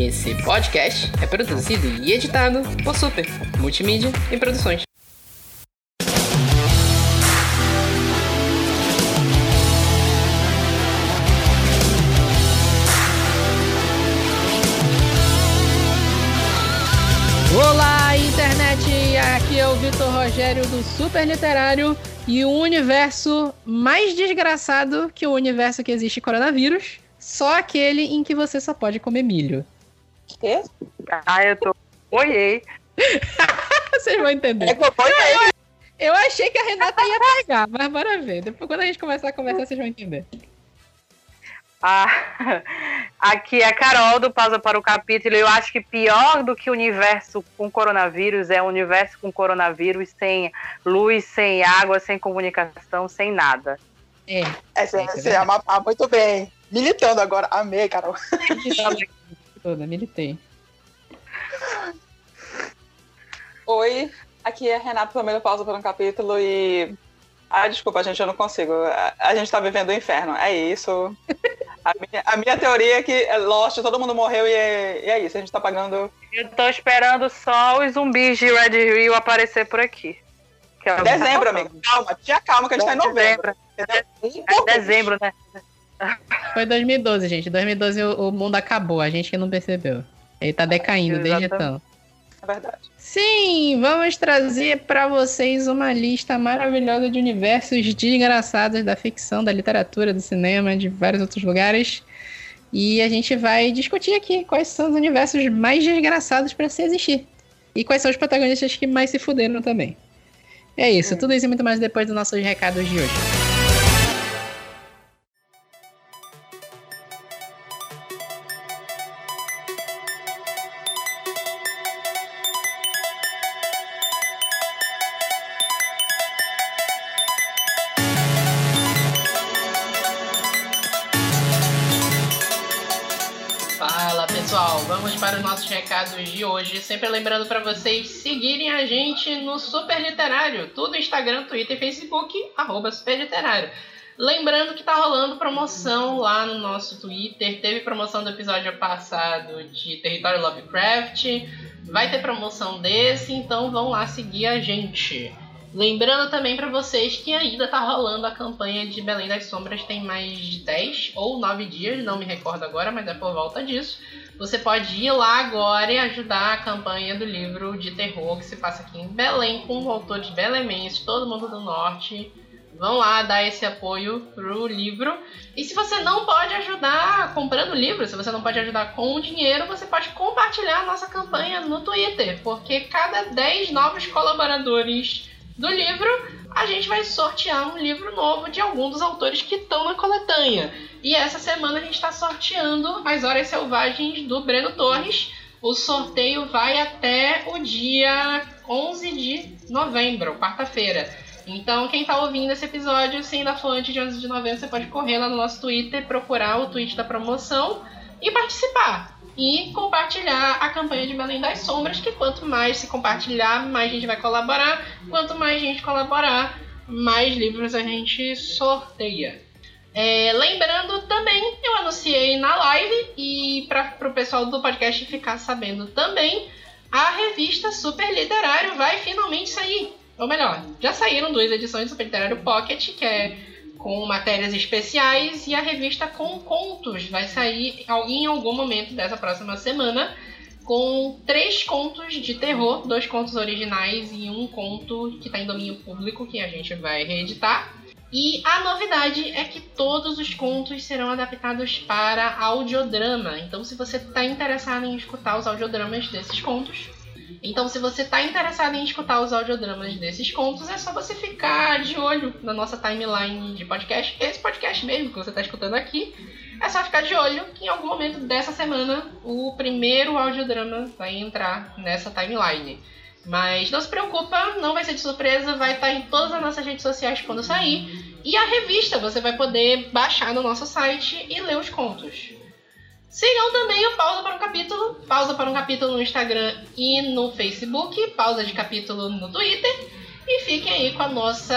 Esse podcast é produzido e editado por Super Multimídia e Produções. Olá, internet! Aqui é o Vitor Rogério do Super Literário e o universo mais desgraçado que o universo que existe coronavírus, só aquele em que você só pode comer milho. Quê? Ah, eu tô. Oiei. Vocês vão entender. É que eu ponho Eu achei que a Renata ia pegar, mas bora ver. Depois, quando a gente começar a conversar, vocês vão entender. Ah, aqui é a Carol do Pausa para o Capítulo. Eu acho que pior do que o universo com coronavírus é o universo com coronavírus sem luz, sem água, sem comunicação, sem nada. É. É, você, você ama- ah, muito bem. Militando agora. Amei, Carol. Toda, militei. Oi, aqui é Renato também do Pausa por um Capítulo e... Ah, desculpa, gente, eu não consigo. A, a gente tá vivendo o inferno, é isso. A minha, a minha teoria é que é Lost, todo mundo morreu e é, e é isso. A gente tá pagando... Eu tô esperando só os zumbis de Red Hill aparecer por aqui. Que é Dezembro, amigo. Calma, tinha calma que a gente tá em novembro. Entendeu? Um É dezembro, né? Foi 2012, gente. 2012 o, o mundo acabou, a gente que não percebeu. Ele tá decaindo desde Exatamente. então. É verdade. Sim, vamos trazer pra vocês uma lista maravilhosa de universos desgraçados da ficção, da literatura, do cinema, de vários outros lugares. E a gente vai discutir aqui quais são os universos mais desgraçados pra se existir. E quais são os protagonistas que mais se fuderam também. É isso, tudo isso e muito mais depois dos nossos recados de hoje. Para os nossos recados de hoje. Sempre lembrando para vocês seguirem a gente no Super Literário, tudo Instagram, Twitter e Facebook, arroba Super Literário. Lembrando que tá rolando promoção lá no nosso Twitter. Teve promoção do episódio passado de Território Lovecraft. Vai ter promoção desse, então vão lá seguir a gente. Lembrando também para vocês que ainda tá rolando a campanha de Belém das Sombras, tem mais de 10 ou 9 dias, não me recordo agora, mas é por volta disso. Você pode ir lá agora e ajudar a campanha do livro de terror que se passa aqui em Belém, com autores belemenses, todo mundo do norte. Vão lá dar esse apoio pro livro. E se você não pode ajudar comprando livro, se você não pode ajudar com dinheiro, você pode compartilhar a nossa campanha no Twitter, porque cada 10 novos colaboradores do livro, a gente vai sortear um livro novo de algum dos autores que estão na coletânea. E essa semana a gente está sorteando As Horas Selvagens do Breno Torres. O sorteio vai até o dia 11 de novembro, quarta-feira. Então, quem tá ouvindo esse episódio, se ainda for antes de 11 de novembro, você pode correr lá no nosso Twitter, procurar o tweet da promoção e participar. E compartilhar a campanha de Belém das Sombras, que quanto mais se compartilhar, mais gente vai colaborar. Quanto mais gente colaborar, mais livros a gente sorteia. É, lembrando também, eu anunciei na live e para o pessoal do podcast ficar sabendo também, a revista Super Literário vai finalmente sair. Ou melhor, já saíram duas edições do Super Literário Pocket, que é com matérias especiais, e a revista com contos vai sair em algum momento dessa próxima semana, com três contos de terror, dois contos originais e um conto que está em domínio público, que a gente vai reeditar. E a novidade é que todos os contos serão adaptados para audiodrama. Então, se você está interessado em escutar os audiodramas desses contos, então se você está interessado em escutar os audiodramas desses contos, é só você ficar de olho na nossa timeline de podcast, esse podcast mesmo que você está escutando aqui. É só ficar de olho que em algum momento dessa semana o primeiro audiodrama vai entrar nessa timeline. Mas não se preocupa, não vai ser de surpresa, vai estar em todas as nossas redes sociais quando sair. E a revista você vai poder baixar no nosso site e ler os contos. Sigam também o Pausa para um Capítulo, Pausa para um Capítulo no Instagram e no Facebook, Pausa de Capítulo no Twitter. E fiquem aí com a nossa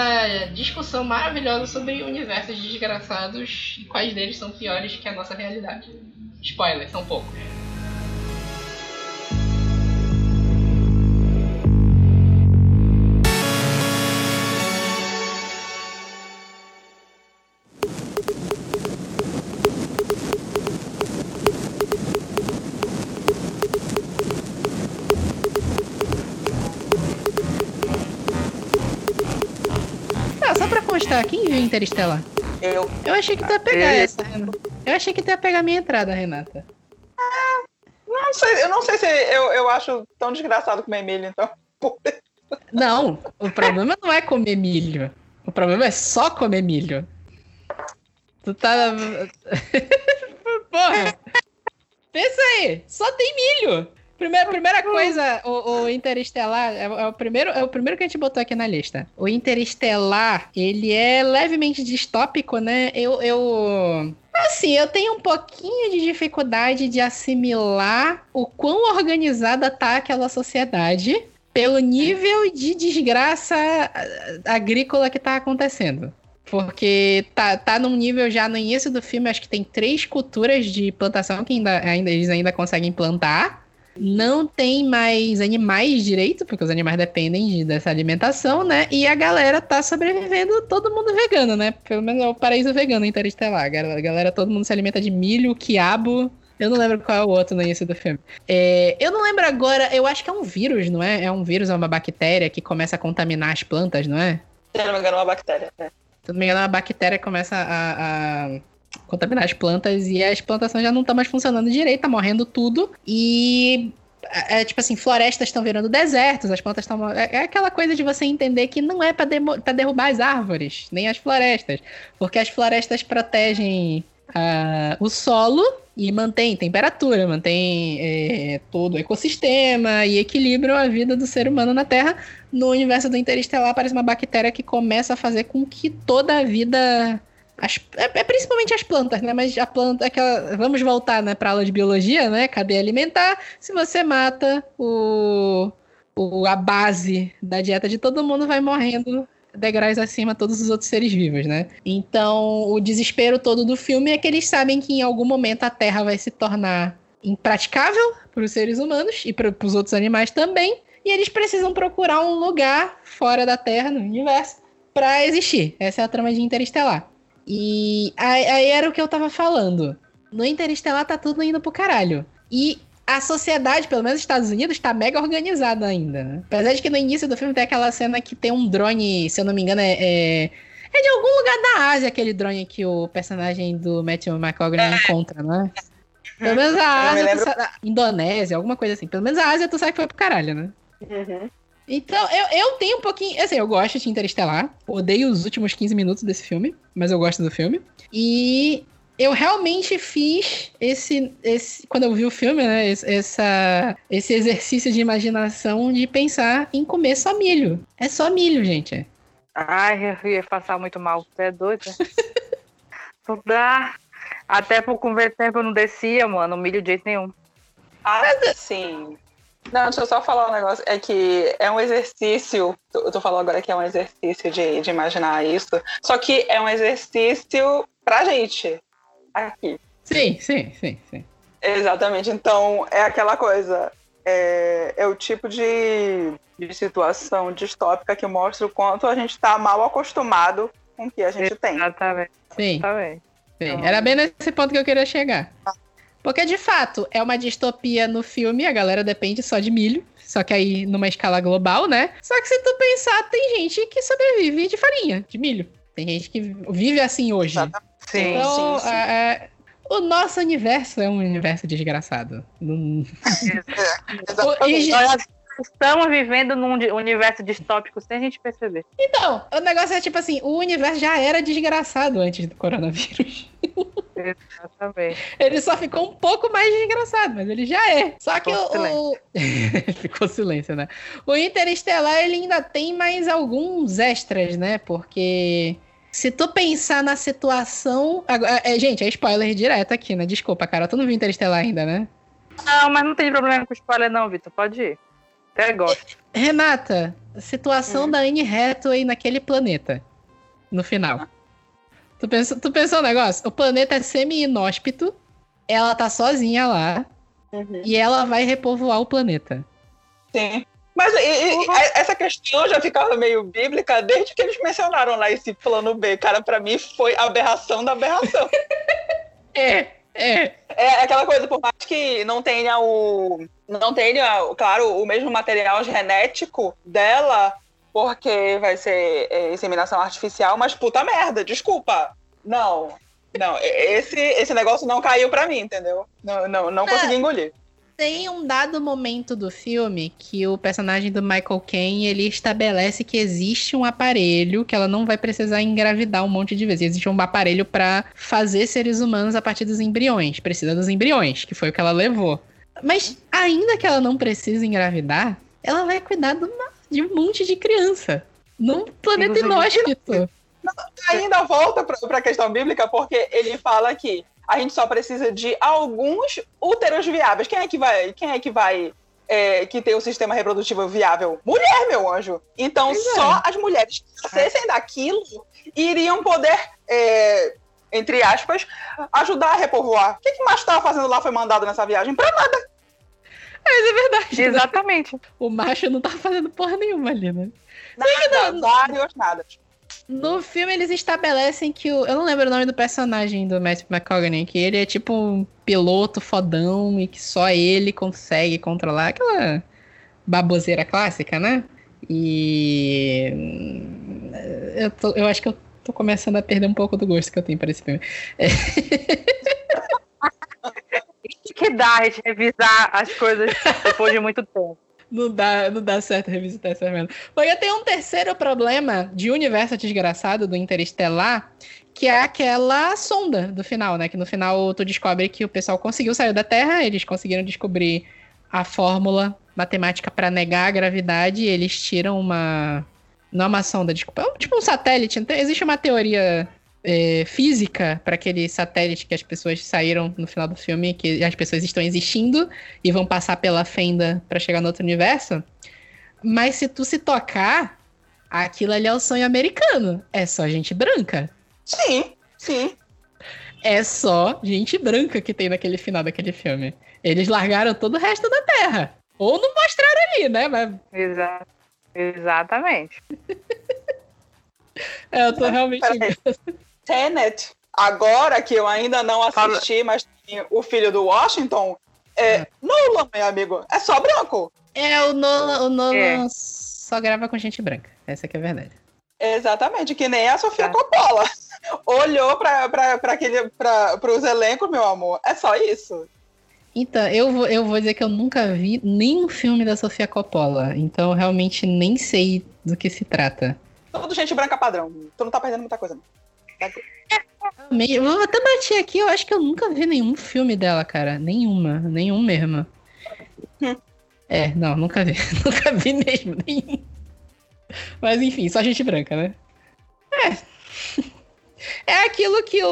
discussão maravilhosa sobre universos desgraçados e quais deles são piores que a nossa realidade. Spoiler, são poucos. Interestelar? Eu. Eu achei que tu ia pegar eu, essa, Renata. Eu achei que tu ia pegar a minha entrada, Renata. Não sei, eu não sei se eu, eu acho tão desgraçado comer milho, então. Não, o problema não é comer milho. O problema é só comer milho. Tu tá. Porra! Pensa aí, só tem milho. Primeira, primeira coisa, o, o Interestelar é, é, o primeiro, é o primeiro que a gente botou aqui na lista. O Interestelar, ele é levemente distópico, né? Eu, eu Assim, eu tenho um pouquinho de dificuldade de assimilar o quão organizada tá aquela sociedade pelo nível de desgraça agrícola que tá acontecendo. Porque tá, tá num nível já no início do filme, acho que tem três culturas de plantação que ainda, ainda, eles ainda conseguem plantar. Não tem mais animais direito, porque os animais dependem de, dessa alimentação, né? E a galera tá sobrevivendo todo mundo vegano, né? Pelo menos é o paraíso vegano interestelar. A galera, todo mundo se alimenta de milho, quiabo. Eu não lembro qual é o outro no início do filme. É, eu não lembro agora, eu acho que é um vírus, não é? É um vírus, é uma bactéria que começa a contaminar as plantas, não é? Se não me engano, é uma bactéria. É. Se não me engano, é uma bactéria que começa a, a contaminar as plantas e as plantações já não estão mais funcionando direito, tá morrendo tudo. E é, é tipo assim, florestas estão virando desertos, as plantas estão. É, é, aquela coisa de você entender que não é para derrubar as árvores, nem as florestas. Porque as florestas protegem uh, o solo e mantém temperatura, mantém é, todo o ecossistema e equilibram a vida do ser humano na Terra. No universo do Interestelar aparece uma bactéria que começa a fazer com que toda a vida as, é, é, principalmente as plantas, né? Mas a planta, aquela, vamos voltar, né, para aula de biologia, né? Cadeia alimentar. Se você mata o, o, a base da dieta de todo mundo, vai morrendo degraus acima todos os outros seres vivos, né? Então, o desespero todo do filme é que eles sabem que em algum momento a Terra vai se tornar impraticável para os seres humanos e para os outros animais também, e eles precisam procurar um lugar fora da Terra, no universo, para existir. Essa é a trama de Interestelar. E aí, aí era o que eu tava falando. No Interestelar tá tudo indo pro caralho. E a sociedade, pelo menos nos Estados Unidos, tá mega organizada ainda, né? Apesar de que no início do filme tem aquela cena que tem um drone, se eu não me engano, é, é, é de algum lugar da Ásia, aquele drone que o personagem do Matthew McConaughey encontra, né? Pelo menos a Ásia, sabe, Indonésia, alguma coisa assim. Pelo menos a Ásia tu sabe que foi pro caralho, né? Uhum. Então, eu, eu tenho um pouquinho. Assim, eu gosto de Interestelar. Odeio os últimos 15 minutos desse filme, mas eu gosto do filme. E eu realmente fiz esse, esse quando eu vi o filme, né, essa, esse exercício de imaginação de pensar em comer só milho. É só milho, gente. Ai, eu ia passar muito mal. Você é doido? não dá. Até por converter tempo eu não descia, mano, milho de jeito nenhum. Ah, sim. Não, deixa eu só falar um negócio. É que é um exercício. Eu tô falando agora que é um exercício de, de imaginar isso. Só que é um exercício pra gente. Aqui. Sim, sim, sim, sim. Exatamente. Então, é aquela coisa. É, é o tipo de, de situação distópica que mostra o quanto a gente tá mal acostumado com o que a gente tem. Exatamente. Sim. Exatamente. Sim. Era bem nesse ponto que eu queria chegar. Porque, de fato, é uma distopia no filme, a galera depende só de milho. Só que aí numa escala global, né? Só que se tu pensar, tem gente que sobrevive de farinha, de milho. Tem gente que vive assim hoje. Sim, então, sim, sim. É, é, o nosso universo é um universo desgraçado. Estamos vivendo num universo distópico sem a gente perceber. Então, o negócio é tipo assim: o universo já era desgraçado antes do coronavírus. Exatamente. Ele só ficou um pouco mais desgraçado, mas ele já é. Só que o. ficou silêncio, né? O Interestelar ele ainda tem mais alguns extras, né? Porque. Se tu pensar na situação. É, gente, é spoiler direto aqui, né? Desculpa, cara. Tu não viu Interestelar ainda, né? Não, mas não tem problema com spoiler, não, Vitor. Pode ir. Até gosto. Renata, situação hum. da Anne Hathaway naquele planeta. No final. Tu pensou, tu pensou um negócio? O planeta é semi-inóspito, ela tá sozinha lá, uhum. e ela vai repovoar o planeta. Sim. Mas e, e, essa questão já ficava meio bíblica desde que eles mencionaram lá esse plano B. Cara, para mim foi aberração da aberração. é, é. É aquela coisa, por mais que não tenha o. Não tenha, claro, o mesmo material genético dela, porque vai ser é, inseminação artificial, mas puta merda, desculpa. Não, não, esse, esse negócio não caiu pra mim, entendeu? Não, não, não consegui engolir. Tem um dado momento do filme que o personagem do Michael Caine ele estabelece que existe um aparelho que ela não vai precisar engravidar um monte de vezes. Existe um aparelho para fazer seres humanos a partir dos embriões. Precisa dos embriões, que foi o que ela levou. Mas ainda que ela não precise engravidar, ela vai cuidar de um monte de criança. Num planeta inóspito. Ainda volta para a questão bíblica, porque ele fala que a gente só precisa de alguns úteros viáveis. Quem é que vai, quem é que vai é, que tem o sistema reprodutivo viável? Mulher, meu anjo. Então, pois é. só é. as mulheres que nascessem daquilo iriam poder, é, entre aspas, ajudar a repovoar. O que, que macho estava fazendo lá foi mandado nessa viagem? Pra nada. Mas é verdade. Exatamente. O macho não tava fazendo porra nenhuma ali, né? Nada, não, vários nada. No filme eles estabelecem que o. Eu não lembro o nome do personagem do Matthew McConaughey, que ele é tipo um piloto fodão e que só ele consegue controlar aquela baboseira clássica, né? E. Eu, tô, eu acho que eu tô começando a perder um pouco do gosto que eu tenho para esse filme. É... que dá a gente revisar as coisas depois de muito tempo. Não dá, não dá certo revisitar essa merda. Porque tem um terceiro problema de universo desgraçado do Interestelar, que é aquela sonda do final, né? Que no final tu descobre que o pessoal conseguiu sair da Terra, eles conseguiram descobrir a fórmula matemática para negar a gravidade, e eles tiram uma. Não é uma sonda, desculpa. É tipo um satélite. Então, existe uma teoria é, física para aquele satélite que as pessoas saíram no final do filme, que as pessoas estão existindo e vão passar pela fenda para chegar no outro universo. Mas se tu se tocar, aquilo ali é o sonho americano. É só gente branca. Sim, sim. É só gente branca que tem naquele final daquele filme. Eles largaram todo o resto da Terra. Ou não mostraram ali, né? Mas... Exa exatamente. é, eu tô realmente. Tenet, agora que eu ainda não assisti, mas tem o filho do Washington, é, é. Nolan, meu amigo, é só branco. É, o Nolan, o Nolan é. só grava com gente branca. Essa que é a verdade. Exatamente, que nem a Sofia tá. Coppola. Olhou para os elencos, meu amor. É só isso. Então, eu vou, eu vou dizer que eu nunca vi nenhum filme da Sofia Coppola. Então, realmente nem sei do que se trata. Tudo gente branca padrão. Tu não tá perdendo muita coisa, não. Eu vou até bater aqui, eu acho que eu nunca vi nenhum filme dela, cara. Nenhuma, nenhum mesmo. É, não, nunca vi. nunca vi mesmo, nenhum. Mas enfim, só gente branca, né? É. É aquilo que o,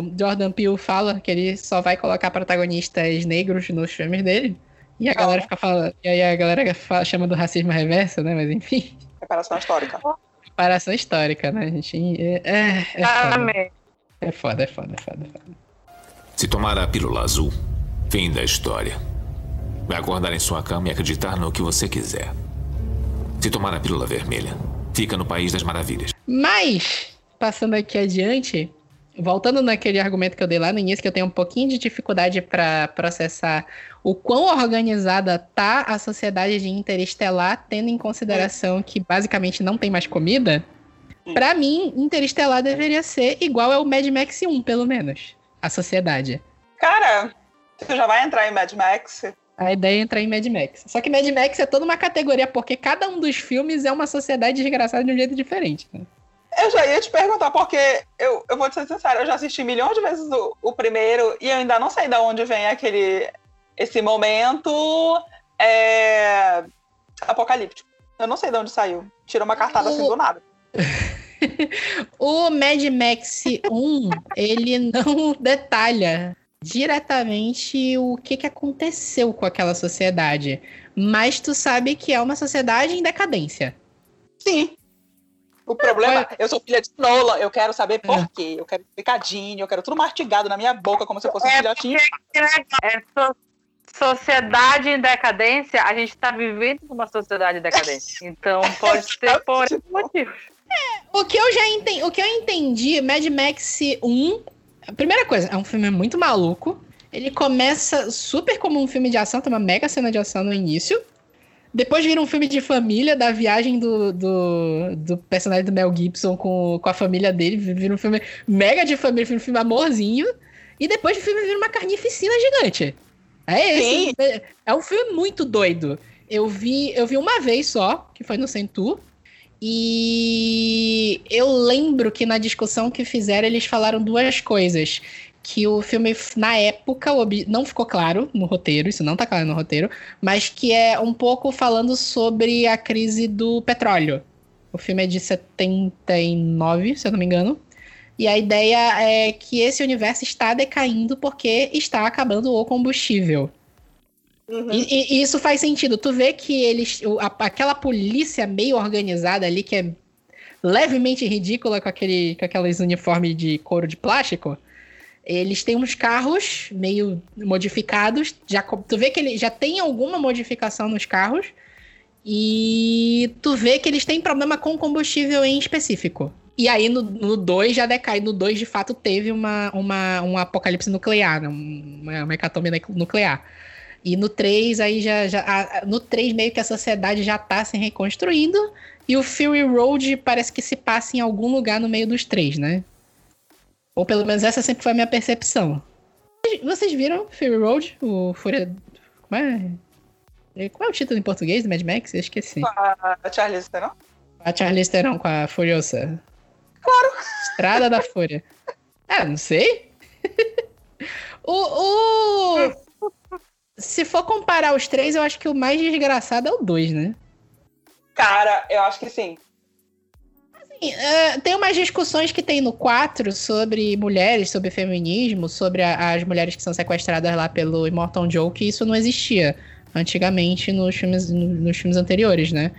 o, Jordan Peele fala, que ele só vai colocar protagonistas negros nos filmes dele. E a galera fica falando. E aí a galera fala, chama do racismo reverso, né? Mas enfim. Reparação histórica comparação histórica, né, gente? É, é, é, foda. é foda, é foda, é foda, é foda. Se tomar a pílula azul, fim da história. Vai acordar em sua cama e acreditar no que você quiser. Se tomar a pílula vermelha, fica no País das Maravilhas. Mas, passando aqui adiante, voltando naquele argumento que eu dei lá no início, que eu tenho um pouquinho de dificuldade para processar o quão organizada tá a sociedade de Interestelar, tendo em consideração que basicamente não tem mais comida, para mim, Interestelar deveria ser igual ao Mad Max 1, pelo menos. A sociedade. Cara, você já vai entrar em Mad Max? A ideia é entrar em Mad Max. Só que Mad Max é toda uma categoria, porque cada um dos filmes é uma sociedade desgraçada de um jeito diferente. Né? Eu já ia te perguntar, porque eu, eu vou te ser sincero, eu já assisti milhões de vezes o, o primeiro e eu ainda não sei de onde vem aquele esse momento é, apocalíptico. Eu não sei de onde saiu. Tirou uma cartada o... assim do nada. o Mad Max 1, ele não detalha diretamente o que, que aconteceu com aquela sociedade. Mas tu sabe que é uma sociedade em decadência. Sim. O problema, eu sou filha de Nolan, eu quero saber por é. quê. Eu quero picadinho, eu quero tudo mastigado na minha boca, como se eu fosse um é filhotinho. É, sociedade em decadência, a gente está vivendo numa sociedade em decadência. Então pode ser por esses motivos. É, o que eu já entendi, o que eu entendi, Mad Max 1, a primeira coisa, é um filme muito maluco. Ele começa super como um filme de ação, tem uma mega cena de ação no início. Depois vira um filme de família, da viagem do, do, do personagem do Mel Gibson com, com a família dele. Vira um filme mega de família, vira um filme amorzinho. E depois o filme vira uma carnificina gigante. É esse. Sim. É um filme muito doido. Eu vi, eu vi uma vez só, que foi no Centur. E eu lembro que na discussão que fizeram, eles falaram duas coisas que o filme, na época, não ficou claro no roteiro, isso não tá claro no roteiro, mas que é um pouco falando sobre a crise do petróleo. O filme é de 79, se eu não me engano. E a ideia é que esse universo está decaindo porque está acabando o combustível. Uhum. E, e, isso faz sentido. Tu vê que eles. A, aquela polícia meio organizada ali, que é levemente ridícula com, aquele, com aqueles uniformes de couro de plástico. Eles têm uns carros meio modificados. Já, tu vê que ele já tem alguma modificação nos carros. E tu vê que eles têm problema com combustível em específico. E aí no 2 já decai. No 2, de fato, teve uma, uma, um apocalipse nuclear, né? uma, uma hecatombe nuclear. E no 3, aí já. já a, no 3, meio que a sociedade já tá se reconstruindo. E o Fury Road parece que se passa em algum lugar no meio dos três, né? Ou pelo menos essa sempre foi a minha percepção. Vocês viram Fury Road? O Fúria. Como é? Qual é o título em português do Mad Max? Eu esqueci. Com a Charlize Theron? A Charlize Theron com a Furiosa. Claro! Estrada da Fúria. Ah, não sei. o, o... Se for comparar os três, eu acho que o mais desgraçado é o dois, né? Cara, eu acho que sim. Uh, tem umas discussões que tem no 4 sobre mulheres, sobre feminismo, sobre a, as mulheres que são sequestradas lá pelo Immortal Joe, que isso não existia antigamente nos filmes, nos filmes anteriores, né?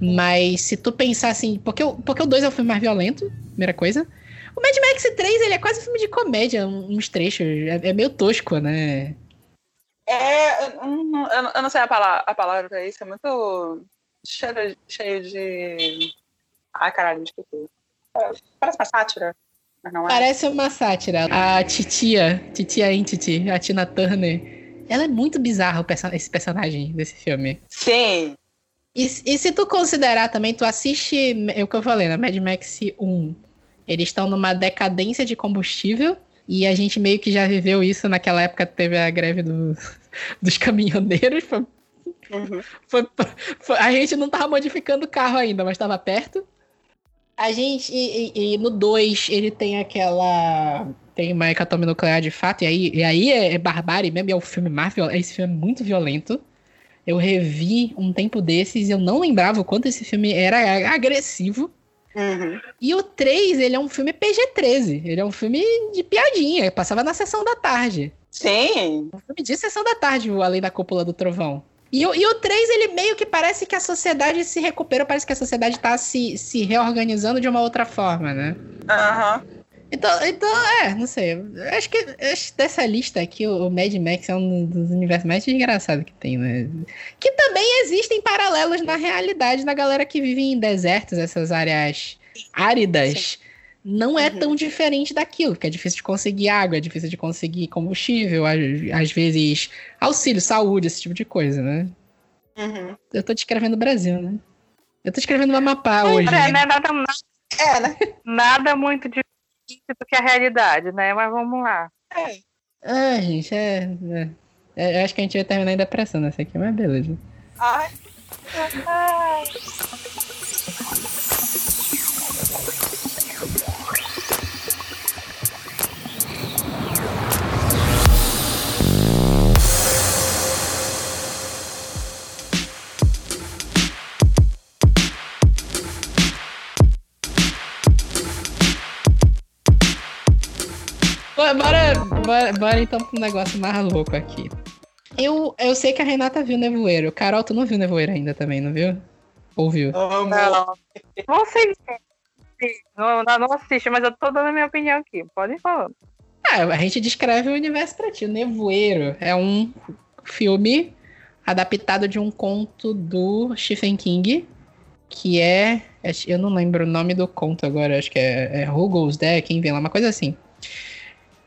Mas se tu pensar assim, porque, porque o 2 é o filme mais violento, primeira coisa. O Mad Max 3, ele é quase um filme de comédia, uns trechos, é, é meio tosco, né? É, eu, não sei a palavra, a palavra pra isso, é muito cheio, cheio de Ai, caralho, esqueci. Parece uma sátira. É. Parece uma sátira. A titia, titia Entity, a Tina Turner, ela é muito bizarra, esse personagem desse filme. Sim. E, e, se tu considerar também, tu assiste é o que eu falei, na Mad Max 1. Eles estão numa decadência de combustível. E a gente meio que já viveu isso naquela época, teve a greve do, dos caminhoneiros. Foi, uhum. foi, foi, a gente não tava modificando o carro ainda, mas estava perto. A gente. E, e, e no 2 ele tem aquela. Tem uma hecatombe nuclear de fato, e aí, e aí é, é barbárie mesmo, é o filme mais violento. Esse filme é muito violento. Eu revi um tempo desses e eu não lembrava o quanto esse filme era agressivo. Uhum. E o 3, ele é um filme PG-13. Ele é um filme de piadinha. Passava na sessão da tarde. Sim. Um filme de sessão da tarde, o Além da Cúpula do Trovão. E, e o 3, ele meio que parece que a sociedade se recupera, parece que a sociedade tá se, se reorganizando de uma outra forma, né? Aham. Uhum. Então, então, é, não sei. Acho que acho dessa lista aqui, o Mad Max é um dos universos mais engraçados que tem, né? Que também existem paralelos na realidade da galera que vive em desertos, essas áreas áridas. Sim não é uhum. tão diferente daquilo, porque é difícil de conseguir água, é difícil de conseguir combustível, às, vezes auxílio, saúde, esse tipo de coisa, né? Uhum. Eu tô descrevendo o Brasil, né? Eu tô escrevendo o Amapá hoje. É, né? nada, é, né? nada muito difícil do que a realidade, né? Mas vamos lá. É. Ah, gente, é, é, é, Eu acho que a gente vai terminar em depressão nessa aqui, mas beleza. Ai. Ai. Bora, bora, bora então pro negócio mais louco aqui. Eu, eu sei que a Renata viu Nevoeiro. Carol, tu não viu Nevoeiro ainda também, não viu? Ou viu? Não, não sei. Não, não assiste, mas eu tô dando a minha opinião aqui. Pode ir falando. Ah, a gente descreve o universo pra ti. O Nevoeiro é um filme adaptado de um conto do Stephen King, que é. Eu não lembro o nome do conto agora, acho que é, é Who Goes There, quem vem lá, uma coisa assim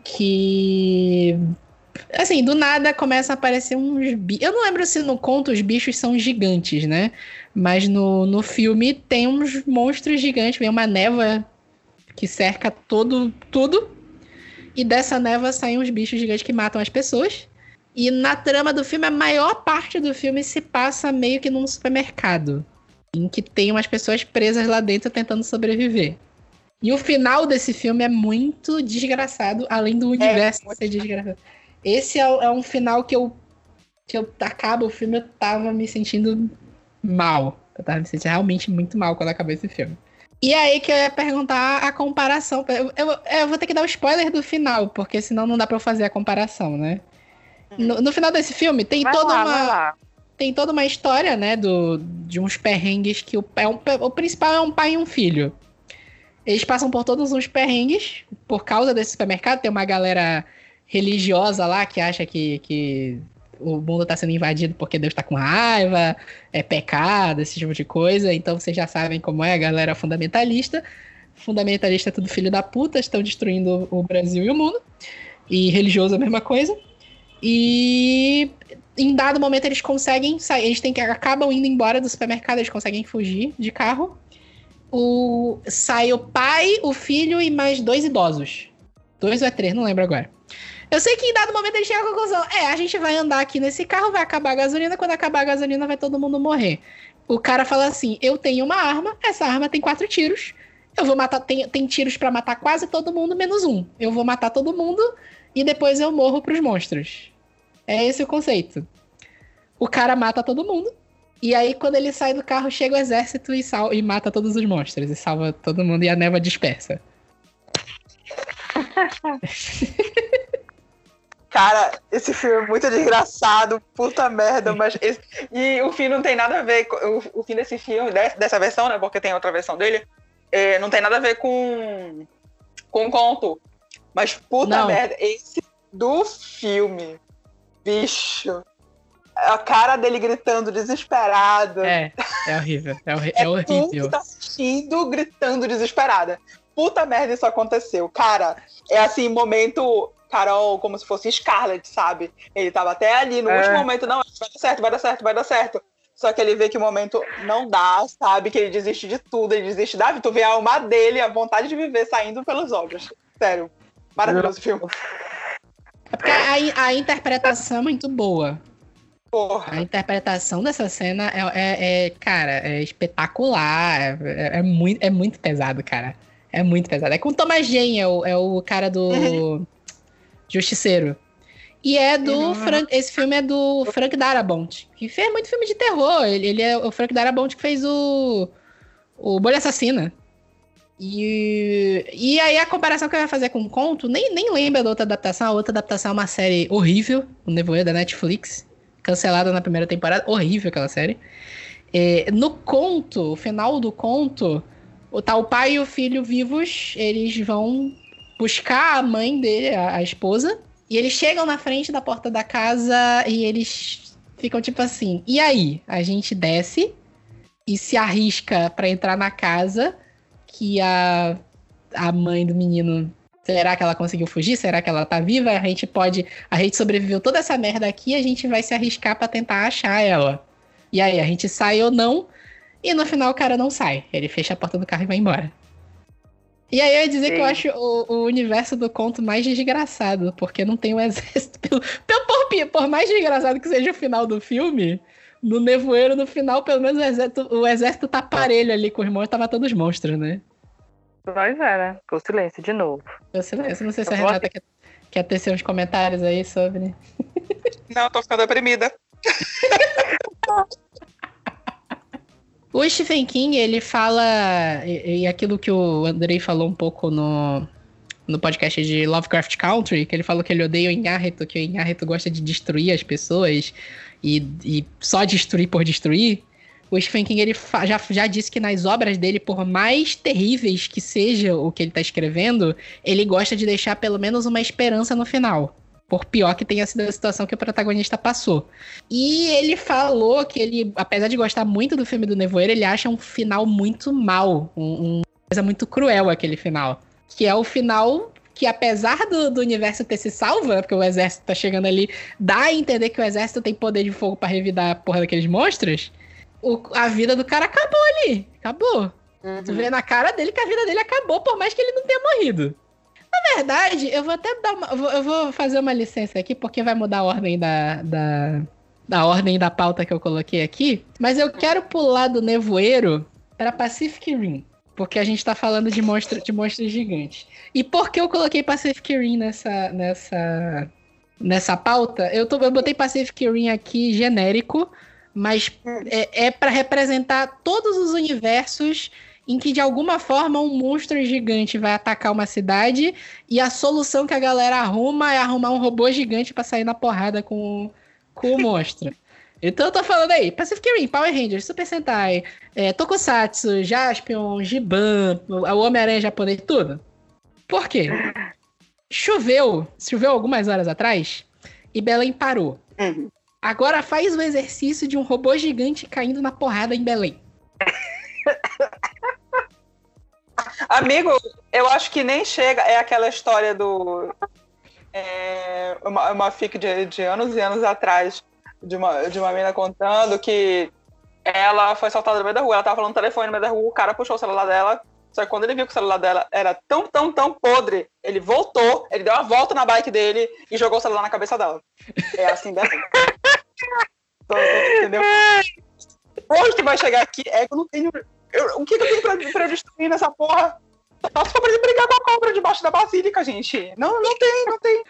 que Assim, do nada começa a aparecer uns bichos. Eu não lembro se no conto os bichos são gigantes, né? Mas no, no filme tem uns monstros gigantes, vem uma névoa que cerca todo tudo. E dessa névoa saem uns bichos gigantes que matam as pessoas. E na trama do filme, a maior parte do filme se passa meio que num supermercado. Em que tem umas pessoas presas lá dentro tentando sobreviver. E o final desse filme é muito desgraçado, além do universo é, ser desgraçado. Esse é, é, um final que eu. que eu acabo o filme, eu tava me sentindo mal. Eu tava me sentindo realmente muito mal quando acabou esse filme. E aí que eu ia perguntar a comparação. Eu, eu, eu vou ter que dar o um spoiler do final, porque senão não dá pra eu fazer a comparação, né? Hum. No, no, final desse filme tem vai toda lá, uma. Tem toda uma história, né? Do, de uns perrengues que o, é um, o principal é um pai e um filho. Eles passam por todos uns perrengues por causa desse supermercado. Tem uma galera religiosa lá que acha que, que o mundo está sendo invadido porque Deus está com raiva, é pecado, esse tipo de coisa. Então vocês já sabem como é a galera fundamentalista. Fundamentalista é tudo filho da puta, estão destruindo o Brasil e o mundo. E religioso é a mesma coisa. E em dado momento eles conseguem sair, eles têm que acabam indo embora do supermercado, eles conseguem fugir de carro. O sai o pai, o filho e mais dois idosos. Dois ou é três, não lembro agora. Eu sei que em dado momento ele chega à conclusão: é, a gente vai andar aqui nesse carro, vai acabar a gasolina, quando acabar a gasolina vai todo mundo morrer. O cara fala assim: eu tenho uma arma, essa arma tem quatro tiros. Eu vou matar, tem, tem tiros para matar quase todo mundo, menos um. Eu vou matar todo mundo e depois eu morro pros monstros. É esse o conceito. O cara mata todo mundo. E aí, quando ele sai do carro, chega o exército e, sal e mata todos os monstros. E salva todo mundo e a neva dispersa. Cara, esse filme é muito desgraçado, puta merda, mas. Esse... E o fim não tem nada a ver. Com... O, o fim desse filme, dessa versão, né? Porque tem outra versão dele, é, não tem nada a ver com. com o conto. Mas puta não. merda, esse do filme, bicho. A cara dele gritando desesperado. É, é horrível. É, horri é, é horrível. tá assistindo gritando desesperada. Puta merda, isso aconteceu. Cara, é assim, momento Carol como se fosse Scarlett, sabe? Ele tava até ali no é. último momento, não, vai dar certo, vai dar certo, vai dar certo. Só que ele vê que o momento não dá, sabe? Que ele desiste de tudo, ele desiste da vida. Tu vê a alma dele, a vontade de viver saindo pelos olhos. Sério. Maravilhoso filme. É porque a, a interpretação é muito boa. Porra. A interpretação dessa cena é, é, é cara, é espetacular. É, é, é, muito, é muito pesado, cara. É muito pesado. É com o Thomas Jane, é o, é o cara do. Uhum. Justiceiro. E é do uhum. Frank. Esse filme é do Frank Darabont, que fez muito filme de terror. Ele, ele é o Frank Darabont que fez o. O Bolha Assassina. E, e aí a comparação que eu ia fazer com o conto, nem, nem lembra da outra adaptação. A outra adaptação é uma série horrível, o Nevoeiro da Netflix, cancelada na primeira temporada. Horrível aquela série. É, no conto, o final do conto, tá o pai e o filho vivos, eles vão buscar a mãe dele, a, a esposa, e eles chegam na frente da porta da casa e eles ficam tipo assim: e aí? A gente desce e se arrisca para entrar na casa que a, a mãe do menino. Será que ela conseguiu fugir? Será que ela tá viva? A gente pode. A gente sobreviveu toda essa merda aqui, a gente vai se arriscar para tentar achar ela. E aí, a gente sai ou não? E no final o cara não sai. Ele fecha a porta do carro e vai embora. E aí eu ia dizer Sim. que eu acho o, o, universo do conto mais desgraçado, porque não tem um exército. Pelo, pelo, por, por mais desgraçado que seja o final do filme, no Nevoeiro, no final, pelo menos o exército, o exército tá parelho ali com os monstros, tá matando os monstros, né? Pois é, né? Com silêncio de novo. Com silêncio. Não sei se a Renata quer, quer tecer uns comentários aí sobre. Não, tô ficando deprimida. O Stephen King, ele fala, e, e, aquilo que o Andrei falou um pouco no, no podcast de Lovecraft Country, que ele falou que ele odeia o Inharito, que o Inharito gosta de destruir as pessoas e, e só destruir por destruir. O Stephen King ele já, já disse que nas obras dele, por mais terríveis que seja o que ele está escrevendo, ele gosta de deixar pelo menos uma esperança no final por pior que tenha sido a situação que o protagonista passou. E ele falou que ele, apesar de gostar muito do filme do Nevoeiro, ele acha um final muito mal, um, um coisa muito cruel aquele final. Que é o final que apesar do, do universo ter se salvo, né, porque o exército tá chegando ali, dá a entender que o exército tem poder de fogo para revidar a porra daqueles monstros, o, a vida do cara acabou ali. Acabou. Uhum. Tu vê na cara dele que a vida dele acabou, por mais que ele não tenha morrido. Na verdade, eu vou até dar uma. Eu vou, fazer uma licença aqui, porque vai mudar a ordem da, da, da ordem da pauta que eu coloquei aqui. Mas eu quero pular do nevoeiro para Pacific Rim. Porque a gente tá falando de, monstro, de monstros gigantes. E por que eu coloquei Pacific Rim nessa, nessa, nessa pauta? Eu, tô, eu botei Pacific Rim aqui genérico, mas é, é para representar todos os universos em que de alguma forma um monstro gigante vai atacar uma cidade e a solução que a galera arruma é arrumar um robô gigante para sair na porrada com, com o monstro. Então eu tô falando aí, Pacific Rim, Power Rangers, Super Sentai, é, Tokusatsu, Jaspion, Giban, o Homem-Aranha japonês, tudo. Por quê? Choveu, choveu algumas horas atrás e Belém parou. Uhum. Agora faz o exercício de um robô gigante caindo na porrada em Belém. Amigo, eu acho que nem chega. É aquela história do. É, uma, uma fic de, de anos e anos atrás de uma, de uma menina contando que ela foi soltada no meio da rua, ela tava falando no telefone no meio da rua, o cara puxou o celular dela, só que quando ele viu que o celular dela era tão, tão, tão podre, ele voltou, ele deu uma volta na bike dele e jogou o celular na cabeça dela. É assim mesmo. entendeu? Onde que vai chegar aqui? É que eu não tenho. Eu, o que, que eu tenho pra, pra destruir nessa porra? Só se for pra brigar com a cobra debaixo da basílica, gente. Não, não tem, não tem.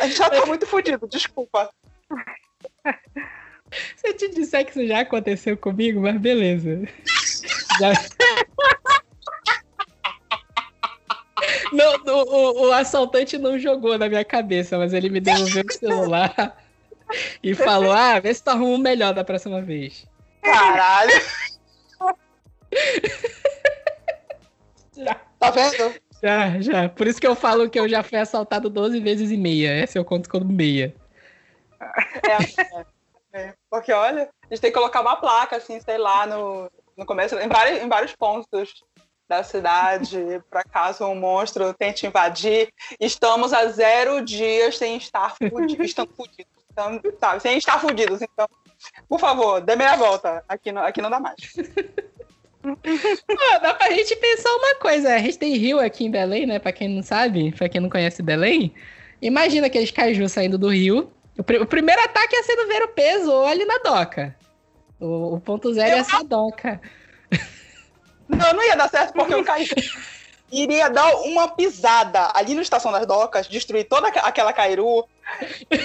A gente já tá muito fodido, desculpa. Se eu te disser que isso já aconteceu comigo, mas beleza. Já... Não, o, o, assaltante não jogou na minha cabeça, mas ele me devolveu o celular e falou: Ah, vê se tu arruma um melhor da próxima vez. Caralho! Tá vendo? Já, já. Por isso que eu falo que eu já fui assaltado 12 vezes e meia. Essa eu conto como meia. É, é, é, Porque, olha, a gente tem que colocar uma placa, assim, sei lá, no, no começo, em vários, em vários pontos da cidade, para caso um monstro tente invadir. Estamos a zero dias sem estar fudidos. Estamos fudidos. Então, tá, sem estar fudidos. Então, por favor, dê meia volta. Aqui não, aqui não dá mais. Pô, dá pra gente pensar uma coisa. A gente tem rio aqui em Belém, né? Pra quem não sabe, pra quem não conhece Belém. Imagina aqueles cajus saindo do rio. O, pr o primeiro ataque ser no ver o peso ou ali na doca. O, o ponto zero eu... ia ser a doca. Não, não ia dar certo porque o caju iria dar uma pisada ali na Estação das Docas, destruir toda aquela cairu,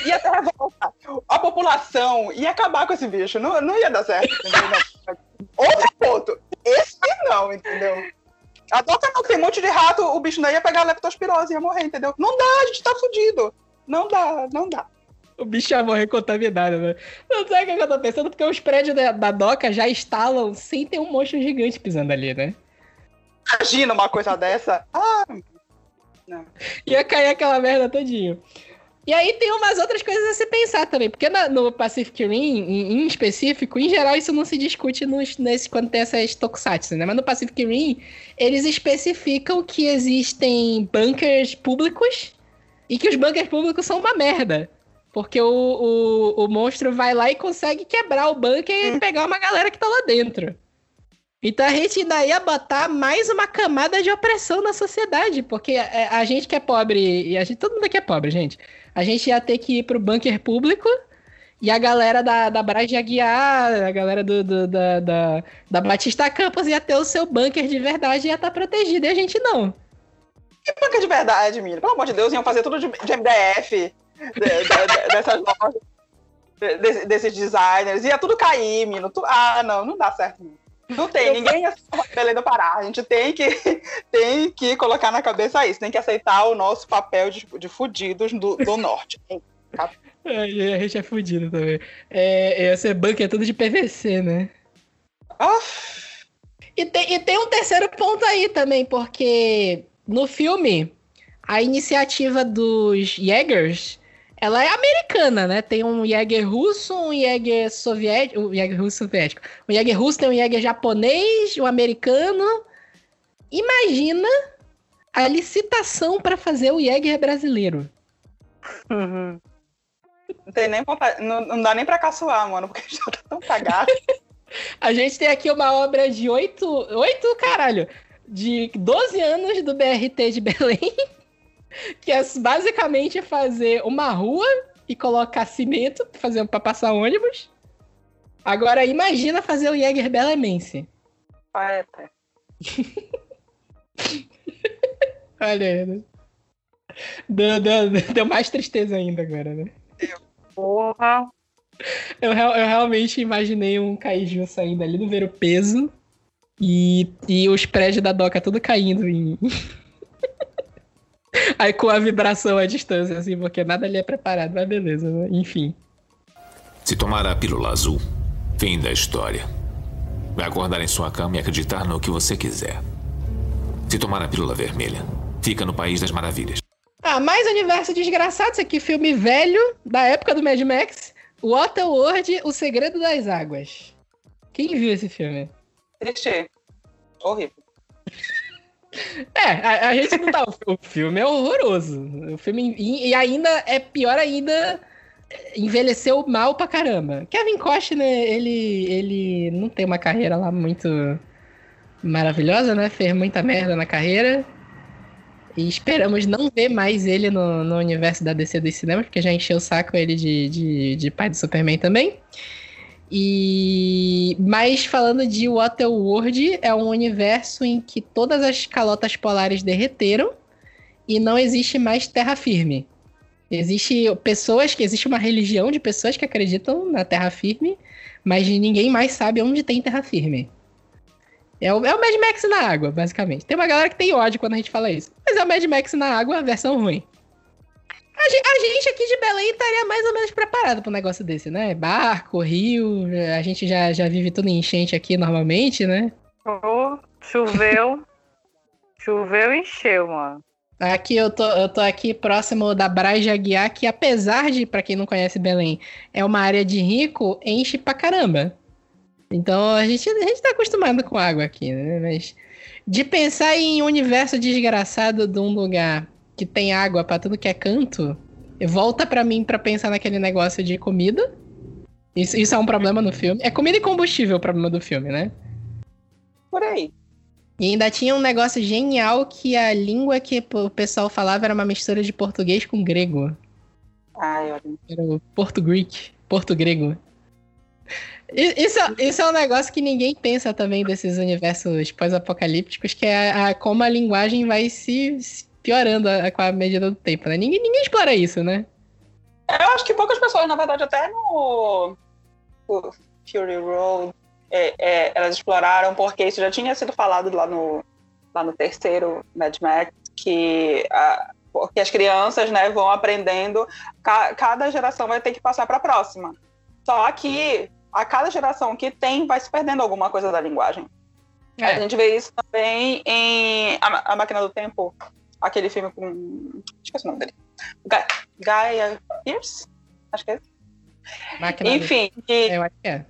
ia ter revolta. A população ia acabar com esse bicho. Não, não ia dar certo. Outro ponto. Esse não, entendeu? A doca não tem um monte de rato, o bicho não ia pegar a leptospirose, ia morrer, entendeu? Não dá, a gente tá fudido. Não dá, não dá. O bicho ia morrer contaminado, né? Não sabe o que eu tô pensando? Porque os prédios da, da doca já instalam sem ter um monstro gigante pisando ali, né? Imagina uma coisa dessa. Ah, não. Ia cair aquela merda todinho. E aí tem umas outras coisas a se pensar também, porque na, no Pacific Rim, em, em, específico, em geral isso não se discute nos, nesse, quando tem essas tokusatsu, né? Mas no Pacific Rim, eles especificam que existem bunkers públicos e que os bunkers públicos são uma merda. Porque o, o, o monstro vai lá e consegue quebrar o bunker e pegar uma galera que tá lá dentro. Então a gente ainda ia botar mais uma camada de opressão na sociedade, porque a, a, gente que é pobre, e a gente, todo mundo aqui é pobre, gente. A gente ia ter que ir pro bunker público e a galera da, da Braz ia guiar, a galera do, do da, da, da, Batista Campos ia ter o seu bunker de verdade e ia estar tá protegido, e a gente não. Que bunker de verdade, menino? Pelo amor de Deus, iam fazer tudo de, de MDF, de, de, dessas lojas, desses designers, ia tudo cair, menino. Tu, ah, não, não dá certo. Não tem, ninguém é Belém do Pará. A gente tem que, tem que colocar na cabeça isso, tem que aceitar o nosso papel de, de fudidos do, do norte. É, a gente é fudido também. É, esse banco é tudo de PVC, né? Ah. E, tem, e tem um terceiro ponto aí também, porque no filme, a iniciativa dos Jaegers ela é americana, né? Tem um Jäger russo, um Jäger soviético, um Jäger russo soviético. Um Jäger russo tem um Jäger japonês, um americano imagina a licitação para fazer o Jäger brasileiro. Uhum. Não, tem nem não, não dá nem pra caçoar, mano, porque já tá tão cagado. A gente tem aqui uma obra de oito, oito, caralho, de 12 anos do BRT de Belém, que é basicamente fazer uma rua e colocar cimento para passar ônibus. Agora imagina fazer o Jäger Belemense. Poeta. Olha aí, né? Deu, deu- deu mais tristeza ainda agora, né? Porra. Eu, eu realmente imaginei um kaiju saindo ali do ver o peso e, e os prédios da doca tudo caindo em. Aí com a vibração à distância, assim, porque nada ali é preparado, mas beleza, né? enfim. Se tomar a pílula azul, fim da história. Vai acordar em sua cama e acreditar no que você quiser. Se tomar a pílula vermelha, fica no País das Maravilhas. Ah, mais universo desgraçado, isso aqui, filme velho, da época do Mad Max. Waterworld, O Segredo das Águas. Quem viu esse filme? Triste. Horrível. É, a, a gente não tá. O filme é horroroso. O filme. E, e ainda é pior ainda. Envelheceu mal pra caramba. Kevin Costner, ele, ele não tem uma carreira lá muito maravilhosa, né? Fez muita merda na carreira. E esperamos não ver mais ele no, no universo da DC dos cinemas, porque já encheu o saco ele de, de, de pai do Superman também. E mas falando de Waterworld, é um universo em que todas as calotas polares derreteram e não existe mais terra firme. Existe pessoas que existe uma religião de pessoas que acreditam na terra firme, mas ninguém mais sabe onde tem terra firme. É o, é o Mad Max na água, basicamente. Tem uma galera que tem ódio quando a gente fala isso. Mas é o Mad Max na água, a versão ruim. A gente, a gente aqui de Belém estaria mais ou menos preparado para um negócio desse, né? Barco, rio, a gente já, já vive tudo em enchente aqui normalmente, né? Oh, choveu. choveu e encheu, mano. Aqui eu tô, eu tô aqui próximo da Braz de Aguiar, que apesar de, pra quem não conhece Belém, é uma área de rico, enche pra caramba. Então a gente, a gente tá acostumado com água aqui, né? Mas de pensar em um universo desgraçado de um lugar que tem água pra tudo que é canto, volta pra mim pra pensar naquele negócio de comida. Isso, isso é um problema no filme. É comida e combustível o problema do filme, né? Por aí. E ainda tinha um negócio genial que a língua que o pessoal falava era uma mistura de português com grego. Ai, olha. Era o porto-greek, porto-grego. Isso, isso é um negócio que ninguém pensa também desses universos pós-apocalípticos, que é a, a- como a linguagem vai se, se piorando a- com a medida do tempo, né? Ninguém, ninguém explora isso, né? Eu acho que poucas pessoas, na verdade, até no, no Fury Road, é, é, elas exploraram, porque isso já tinha sido falado lá no, lá no terceiro Mad Max, que a, porque as crianças né, vão aprendendo, ca- cada geração vai ter que passar para a próxima. Só que a cada geração que tem vai se perdendo alguma coisa da linguagem. A É. gente vê isso também em A, A Máquina do Tempo, aquele filme com. Esqueci o nome dele. Ga- Gaia Pierce? Acho que é. esse. Máquina do- Enfim, que Eu acho que é.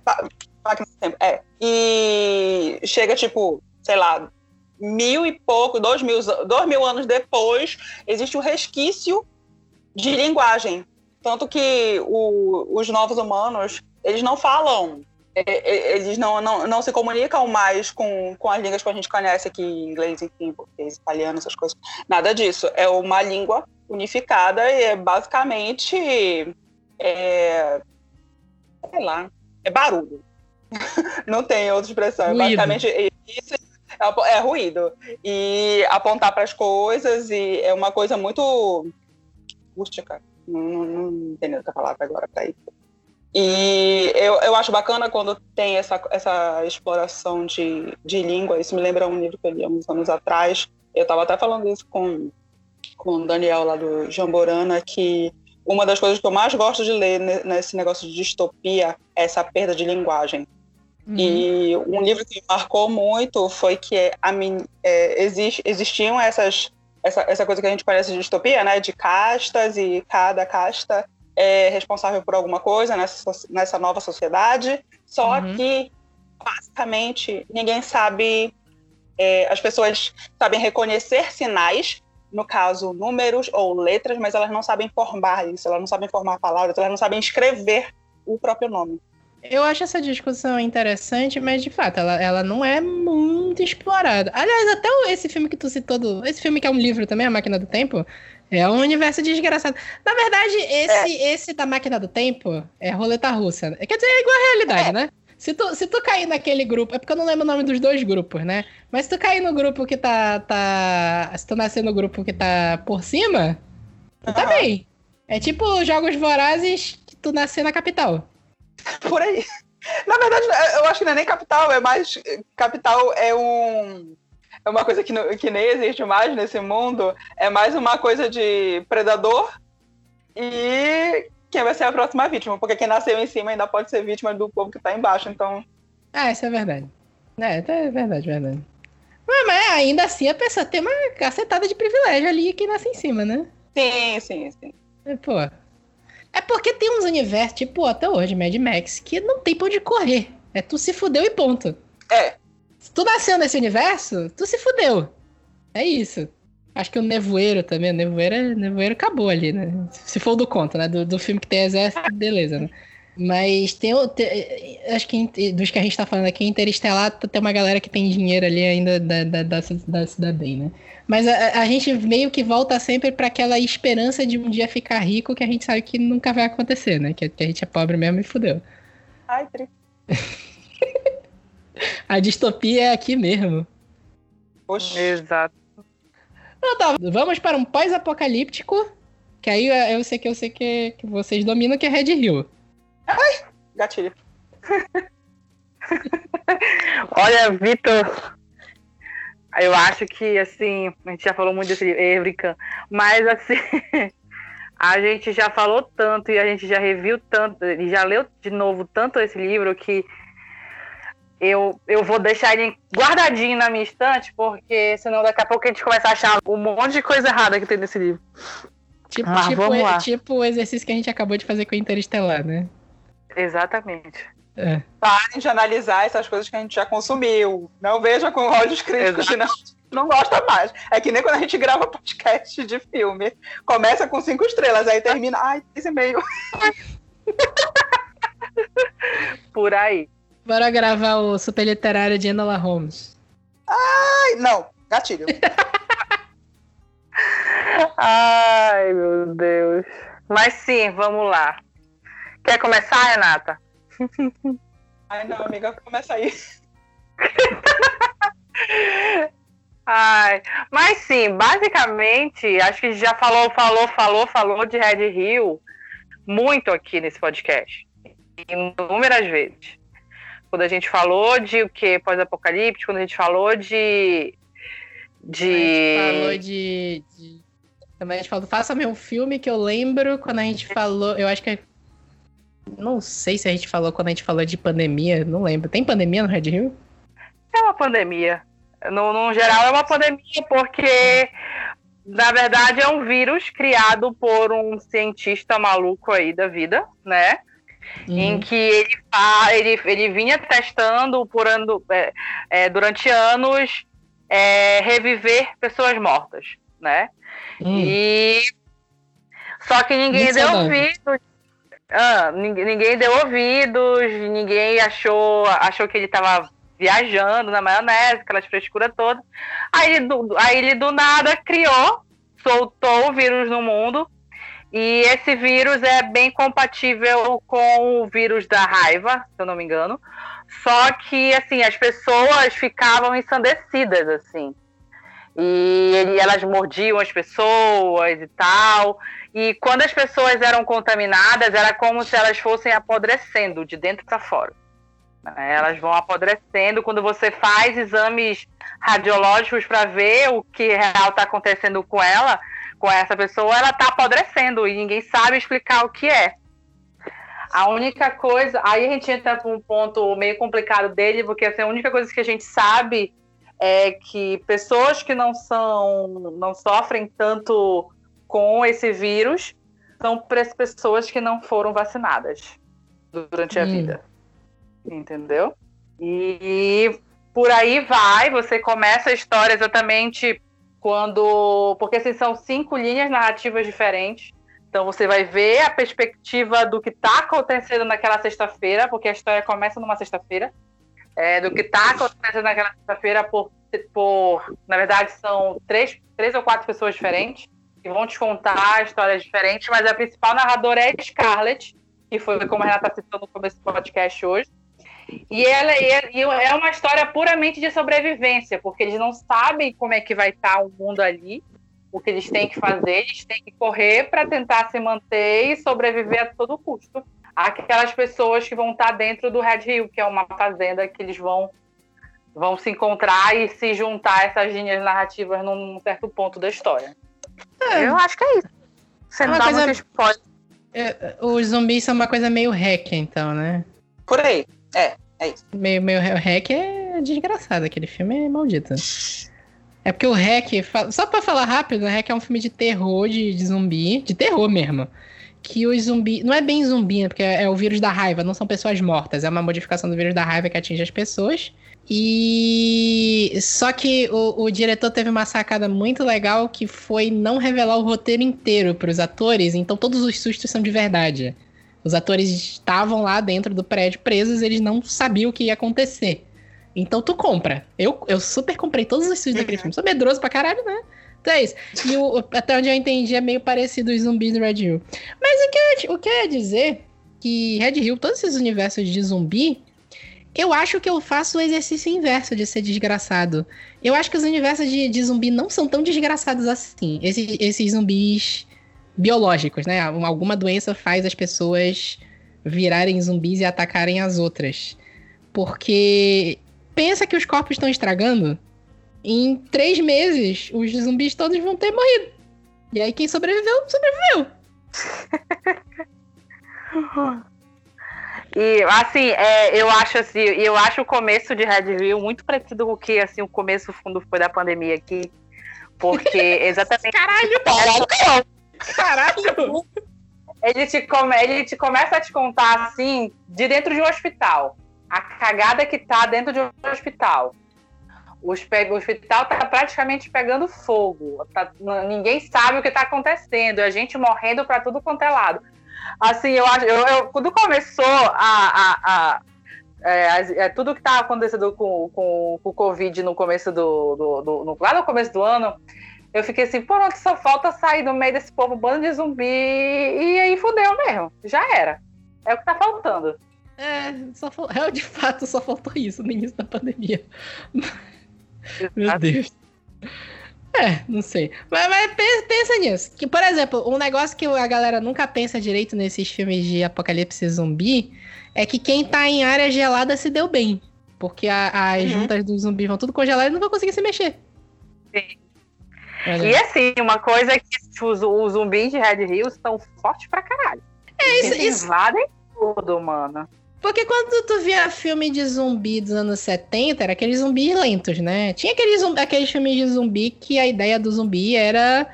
máquina do tempo. É. E chega, tipo, sei lá, mil e pouco, dois mil, dois mil anos depois, existe o resquício de linguagem. Tanto que o- os novos humanos, eles não falam, eles não, não, não se comunicam mais com, com as línguas que a gente conhece aqui, inglês, enfim, português, italiano, essas coisas. Nada disso. É uma língua unificada e é basicamente. É, sei lá, é barulho. Não tem outra expressão. É Ruído. basicamente isso é, é ruído. E apontar para as coisas e é uma coisa muito rústica. Não, não, não tem outra palavra agora para isso. E eu, eu acho bacana quando tem essa, essa exploração de, de língua. Isso me lembra um livro que eu li há uns anos atrás. Eu estava até falando isso com, com o Daniel lá do Jamborana, que uma das coisas que eu mais gosto de ler ne- nesse negócio de distopia é essa perda de linguagem. Uhum. E um livro que me marcou muito foi que a min- é, existe, existiam essas, essa, essa coisa que a gente conhece de distopia, né? De castas, e cada casta é responsável por alguma coisa nessa, nessa nova sociedade. Só Uhum. que, basicamente, ninguém sabe é, as pessoas sabem reconhecer sinais, no caso, números ou letras, mas elas não sabem formar isso, elas não sabem formar palavras, elas não sabem escrever o próprio nome. Eu acho essa discussão interessante, mas de fato, ela, ela não é muito explorada. Aliás, até esse filme que tu citou, do, esse filme que é um livro também, A Máquina do Tempo, é um universo desgraçado. Na verdade, esse, é. esse da Máquina do Tempo é roleta russa. Quer dizer, é igual a realidade, é. né? Se tu, se tu cair naquele grupo, é porque eu não lembro o nome dos dois grupos, né? Mas se tu cair no grupo que tá. tá se tu nascer no grupo que tá por cima, tu tá bem. É tipo jogos vorazes que tu nascer na capital. Por aí. Na verdade, eu acho que não é nem capital, é mais. Capital é um. É uma coisa que, não, que nem existe mais nesse mundo. É mais uma coisa de predador e quem vai ser a próxima vítima, porque quem nasceu em cima ainda pode ser vítima do povo que tá embaixo, então. Ah, isso é verdade. É, é verdade, verdade. Mas, mas ainda assim a pessoa tem uma cacetada de privilégio ali que nasce em cima, né? Sim, sim, sim. É, pô. É porque tem uns universos, tipo até hoje, Mad Max, que não tem pra onde correr. É tu se fudeu e ponto. É. Se tu nasceu nesse universo, tu se fudeu. É isso. Acho que o Nevoeiro também, o Nevoeiro, Nevoeiro acabou ali, né? Se for do conto, né? Do, do filme que tem exército, beleza, né? Mas tem, tem, acho que dos que a gente tá falando aqui, Interestelar, tem uma galera que tem dinheiro ali ainda da, da, da, da cidade, né? Mas a, a, gente meio que volta sempre para aquela esperança de um dia ficar rico que a gente sabe que nunca vai acontecer, né? Que, que a gente é pobre mesmo e fudeu. Ai, tri. a distopia é aqui mesmo. Poxa. Exato. Então tá, vamos para um pós-apocalíptico. Que aí eu sei que eu sei que, que vocês dominam, que é Red Hill. Ai, gatilho. Olha, Vitor, eu acho que, assim, a gente já falou muito desse Evrican, mas, assim, a gente já falou tanto e a gente já reviu tanto, e já leu de novo tanto esse livro que eu, eu vou deixar ele guardadinho na minha estante, porque senão daqui a pouco a gente começa a achar um monte de coisa errada que tem nesse livro. Tipo, ah, tipo, tipo o exercício que a gente acabou de fazer com o Interestelar, né? Exatamente. É. Parem de analisar essas coisas que a gente já consumiu. Não veja com olhos críticos, senão não gosta mais. É que nem quando a gente grava podcast de filme. Começa com cinco estrelas, aí termina, ai, três e meio. Por aí. Bora gravar o super literário de Enola Holmes. Ai, não. Gatilho. Ai, meu Deus. Mas sim, vamos lá. Quer começar, Renata? Ai, não, amiga, começa aí. Ai, mas sim, basicamente, acho que já falou, falou, falou, falou de Red Hill muito aqui nesse podcast. Inúmeras vezes quando a gente falou de o que pós-apocalíptico, quando a gente falou de. De. A gente falou de, de. Também a gente falou, faça-me um filme que eu lembro quando a gente falou. Eu acho que. Não sei se a gente falou quando a gente falou de pandemia, não lembro. Tem pandemia no Red Hill? É uma pandemia. No, no geral, é uma pandemia porque, na verdade, é um vírus criado por um cientista maluco aí da vida, né? Uhum. em que ele, ele, ele vinha testando por ano, é, é, durante anos é, reviver pessoas mortas, né? Uhum. E só que ninguém Muito deu ouvidos. Ah, ninguém, ninguém deu ouvidos, ninguém achou, achou que ele estava viajando na maionese, aquelas frescuras todas. Aí ele, do, aí ele do nada criou, soltou o vírus no mundo e esse vírus é bem compatível com o vírus da raiva, se eu não me engano. Só que, assim, as pessoas ficavam ensandecidas, assim. E elas mordiam as pessoas e tal. E quando as pessoas eram contaminadas, era como se elas fossem apodrecendo de dentro para fora. Elas vão apodrecendo quando você faz exames radiológicos para ver o que real está acontecendo com ela com essa pessoa, ela tá apodrecendo e ninguém sabe explicar o que é. A única coisa. Aí a gente entra para um ponto meio complicado dele, porque assim, a única coisa que a gente sabe é que pessoas que não são. não sofrem tanto com esse vírus são pessoas que não foram vacinadas durante a hum. vida. Entendeu? E por aí vai, você começa a história exatamente quando. Porque assim, são cinco linhas narrativas diferentes. Então você vai ver a perspectiva do que está acontecendo naquela sexta-feira, porque a história começa numa sexta-feira, é, do que está acontecendo naquela sexta-feira por, por, na verdade, são três, três ou quatro pessoas diferentes que vão te contar histórias diferentes, mas a principal narradora é Scarlett, que foi como a Renata citou no começo do podcast hoje. E ela é, é uma história puramente de sobrevivência, porque eles não sabem como é que vai estar o mundo ali o que eles têm que fazer, eles têm que correr para tentar se manter e sobreviver a todo custo. Aquelas pessoas que vão estar dentro do Red Hill, que é uma fazenda que eles vão vão se encontrar e se juntar essas linhas narrativas num certo ponto da história. É. Eu acho que é isso. Você é não dá coisa... muito spoiler. É, os zumbis são uma coisa meio hack, então, né? Por aí. É, é isso. Meio, meio hack é desgraçado. Aquele filme é maldito. É porque o Hack, só pra falar rápido, o Hack é um filme de terror, de, de zumbi, de terror mesmo. Que os zumbis. Não é bem zumbi, né? Porque é, é o vírus da raiva, não são pessoas mortas. É uma modificação do vírus da raiva que atinge as pessoas. E. Só que o, o diretor teve uma sacada muito legal que foi não revelar o roteiro inteiro para os atores, então todos os sustos são de verdade. Os atores estavam lá dentro do prédio presos, eles não sabiam o que ia acontecer. Então tu compra. Eu, eu super comprei todos os filmes daquele uhum. filme. Sou medroso pra caralho, né? Então é isso. E o, até onde eu entendi é meio parecido os zumbis do Red Hill. Mas o que, eu, o que eu ia dizer que Red Hill, todos esses universos de zumbi, eu acho que eu faço o exercício inverso de ser desgraçado. Eu acho que os universos de, de zumbi não são tão desgraçados assim. Esses, esses zumbis biológicos, né? Alguma doença faz as pessoas virarem zumbis e atacarem as outras. Porque pensa que os corpos estão estragando, em três meses os zumbis todos vão ter morrido. E aí quem sobreviveu, sobreviveu. E assim, é, eu acho assim, eu acho o começo de Redville muito parecido com o que assim o começo fundo foi da pandemia aqui, porque exatamente. Caralho! Caralho! Caralho! Ele te, come, ele te começa a te contar assim de dentro de um hospital a cagada que tá dentro de um hospital. O hospital tá praticamente pegando fogo. Tá, ninguém sabe o que tá acontecendo. A gente morrendo para tudo quanto é lado. Assim, eu acho. Eu, eu, quando começou a. a, a é, é, tudo que tá acontecendo com, com, com o Covid no começo do, do, do, no, lá no começo do ano, eu fiquei assim, pronto, só falta sair do meio desse povo, bando de zumbi, e aí fudeu mesmo. Já era. É o que tá faltando. É, só, é, de fato só faltou isso no início da pandemia. Meu Deus. É, não sei. Mas, mas, pensa nisso. Que, por exemplo, um negócio que a galera nunca pensa direito nesses filmes de apocalipse zumbi é que quem tá em área gelada se deu bem. Porque a, as uhum. juntas dos zumbis vão tudo congelar e não vão conseguir se mexer. Sim. Olha. E assim, uma coisa é que os, os zumbis de Red Hills estão fortes pra caralho. É, isso. Eles invadem tudo, mano. Porque quando tu via filme de zumbi dos anos 70, era aqueles zumbis lentos, né? Tinha aqueles, aqueles filmes de zumbi que a ideia do zumbi era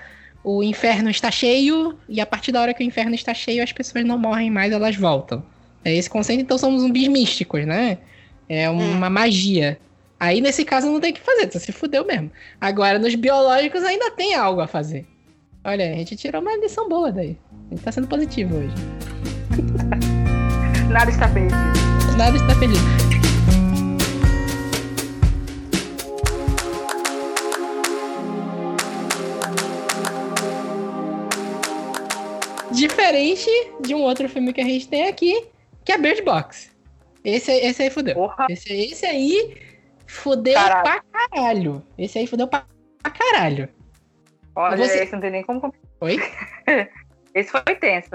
o inferno está cheio, e a partir da hora que o inferno está cheio, as pessoas não morrem mais, elas voltam. É esse conceito, então são zumbis místicos, né? É uma hum. magia. Aí nesse caso não tem o que fazer, tu se fudeu mesmo. Agora, nos biológicos ainda tem algo a fazer. Olha, a gente tirou uma lição boa daí. A gente tá sendo positivo hoje. Nada está perdido. Nada está perdido. Diferente de um outro filme que a gente tem aqui, que é Bird Box. Esse, esse aí fudeu. Esse, esse aí fudeu caralho. pra caralho. Esse aí fudeu pra, pra caralho. Olha, Você... esse não tem nem como. Oi? esse foi tenso.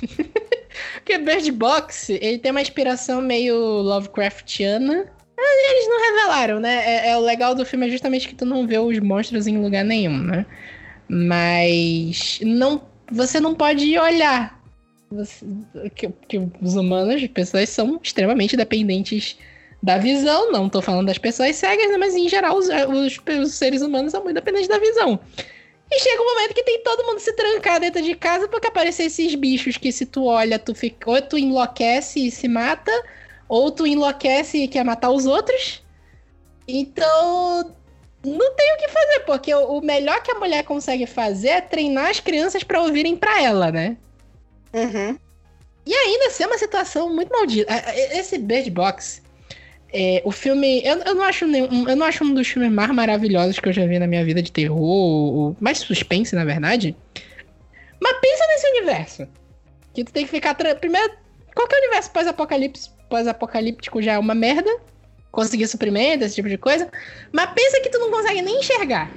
Porque Bird Box, ele tem uma inspiração meio Lovecraftiana. Eles não revelaram, né? É, é, o legal do filme é justamente que tu não vê os monstros em lugar nenhum, né? Mas não, você não pode olhar. Você, que, que os humanos, as pessoas são extremamente dependentes da visão. Não tô falando das pessoas cegas, né? mas em geral os, os, os seres humanos são muito dependentes da visão. E chega um momento que tem todo mundo se trancar dentro de casa porque aparecem esses bichos que se tu olha, tu fica, ou tu enlouquece e se mata, ou tu enlouquece e quer matar os outros. Então, não tem o que fazer, porque o, melhor que a mulher consegue fazer é treinar as crianças para ouvirem para ela, né? Uhum. E ainda assim é uma situação muito maldita. Esse Bird Box, é, o filme. Eu, eu, não acho nenhum, eu não acho um dos filmes mais maravilhosos que eu já vi na minha vida de terror, ou, mais suspense, na verdade. Mas pensa nesse universo. Que tu tem que ficar. Primeiro, qualquer universo pós-apocalipse pós-apocalíptico já é uma merda. Conseguir suprimento, esse tipo de coisa. Mas pensa que tu não consegue nem enxergar.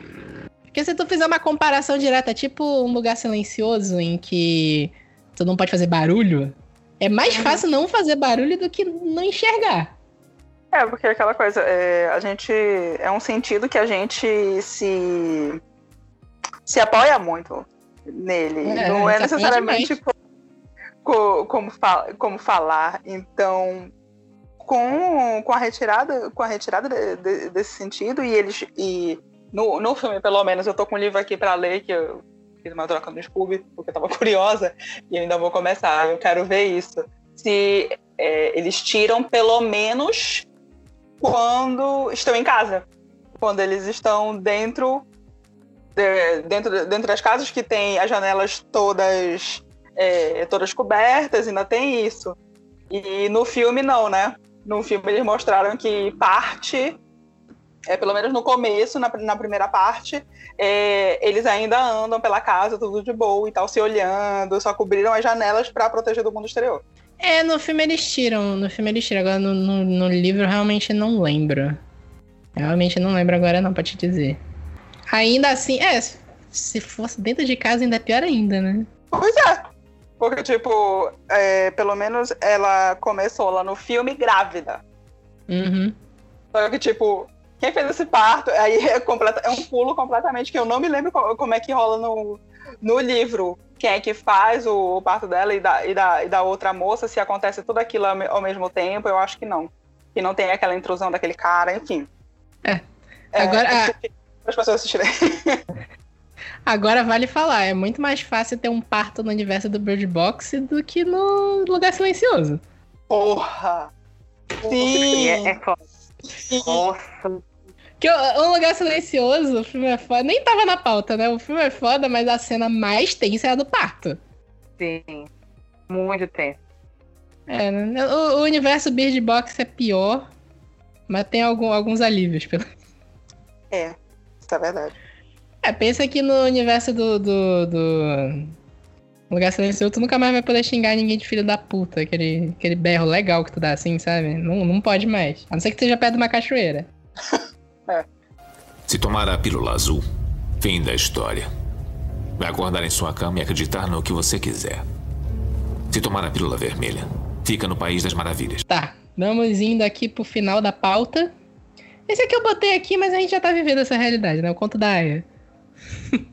Porque se tu fizer uma comparação direta, tipo um lugar silencioso em que tu não pode fazer barulho, é mais uhum. fácil não fazer barulho do que não enxergar. É, porque é aquela coisa, é, a gente. É um sentido que a gente se. se apoia muito nele. É, não é necessariamente co, como, fa, como falar. Então, com, com a retirada, com a retirada de, de, desse sentido, e eles. E no, no filme, pelo menos, eu tô com um livro aqui para ler que eu fiz uma troca no Scooby, porque eu tava curiosa, e ainda vou começar. Eu quero ver isso. Se é, eles tiram pelo menos quando estão em casa. Quando eles estão dentro, de, dentro, dentro das casas que tem as janelas todas é, todas cobertas, ainda tem isso. E no filme não, né? No filme eles mostraram que parte, é, pelo menos no começo, na, na primeira parte, é, eles ainda andam pela casa, tudo de boa e tal, se olhando, só cobriram as janelas para proteger do mundo exterior. É, no filme eles tiram, no filme eles tiram. Agora no, no, no livro realmente não lembro. Realmente não lembro agora não, pra te dizer. Ainda assim, é, se fosse dentro de casa ainda é pior ainda, né? Pois é. Porque, tipo, é, pelo menos ela começou lá no filme grávida. Uhum. Só que, tipo, quem fez esse parto, aí é, completa, é um pulo completamente que eu não me lembro como é que rola no, no livro. Quem é que faz o, o parto dela e da, e, da, e da outra moça, se acontece tudo aquilo ao, ao mesmo tempo, eu acho que não. Que não tem aquela intrusão daquele cara, enfim. É. Agora. É, é, as pessoas assistirem. Agora vale falar, é muito mais fácil ter um parto no universo do Bird Box do que no Lugar Silencioso. Porra! Sim! É, é foda. Nossa! Que o, Lugar Silencioso, o filme é foda. Nem tava na pauta, né? O filme é foda, mas a cena mais tensa é a do parto. Sim. Muito tenso. É, né? o, o, universo Bird Box é pior, mas tem algum, alguns alívios. Pelo... É, isso é verdade. É, pensa que no universo do, do, do... Lugar Silencioso, tu nunca mais vai poder xingar ninguém de filho da puta. Aquele, aquele berro legal que tu dá assim, sabe? Não, não pode mais. A não ser que esteja perto de uma cachoeira. é. Se tomar a pílula azul, fim da história. Vai acordar em sua cama e acreditar no que você quiser. Se tomar a pílula vermelha, fica no País das Maravilhas. Tá, vamos indo aqui pro final da pauta. Esse aqui eu botei aqui, mas a gente já tá vivendo essa realidade, né? O conto da Aya. Ri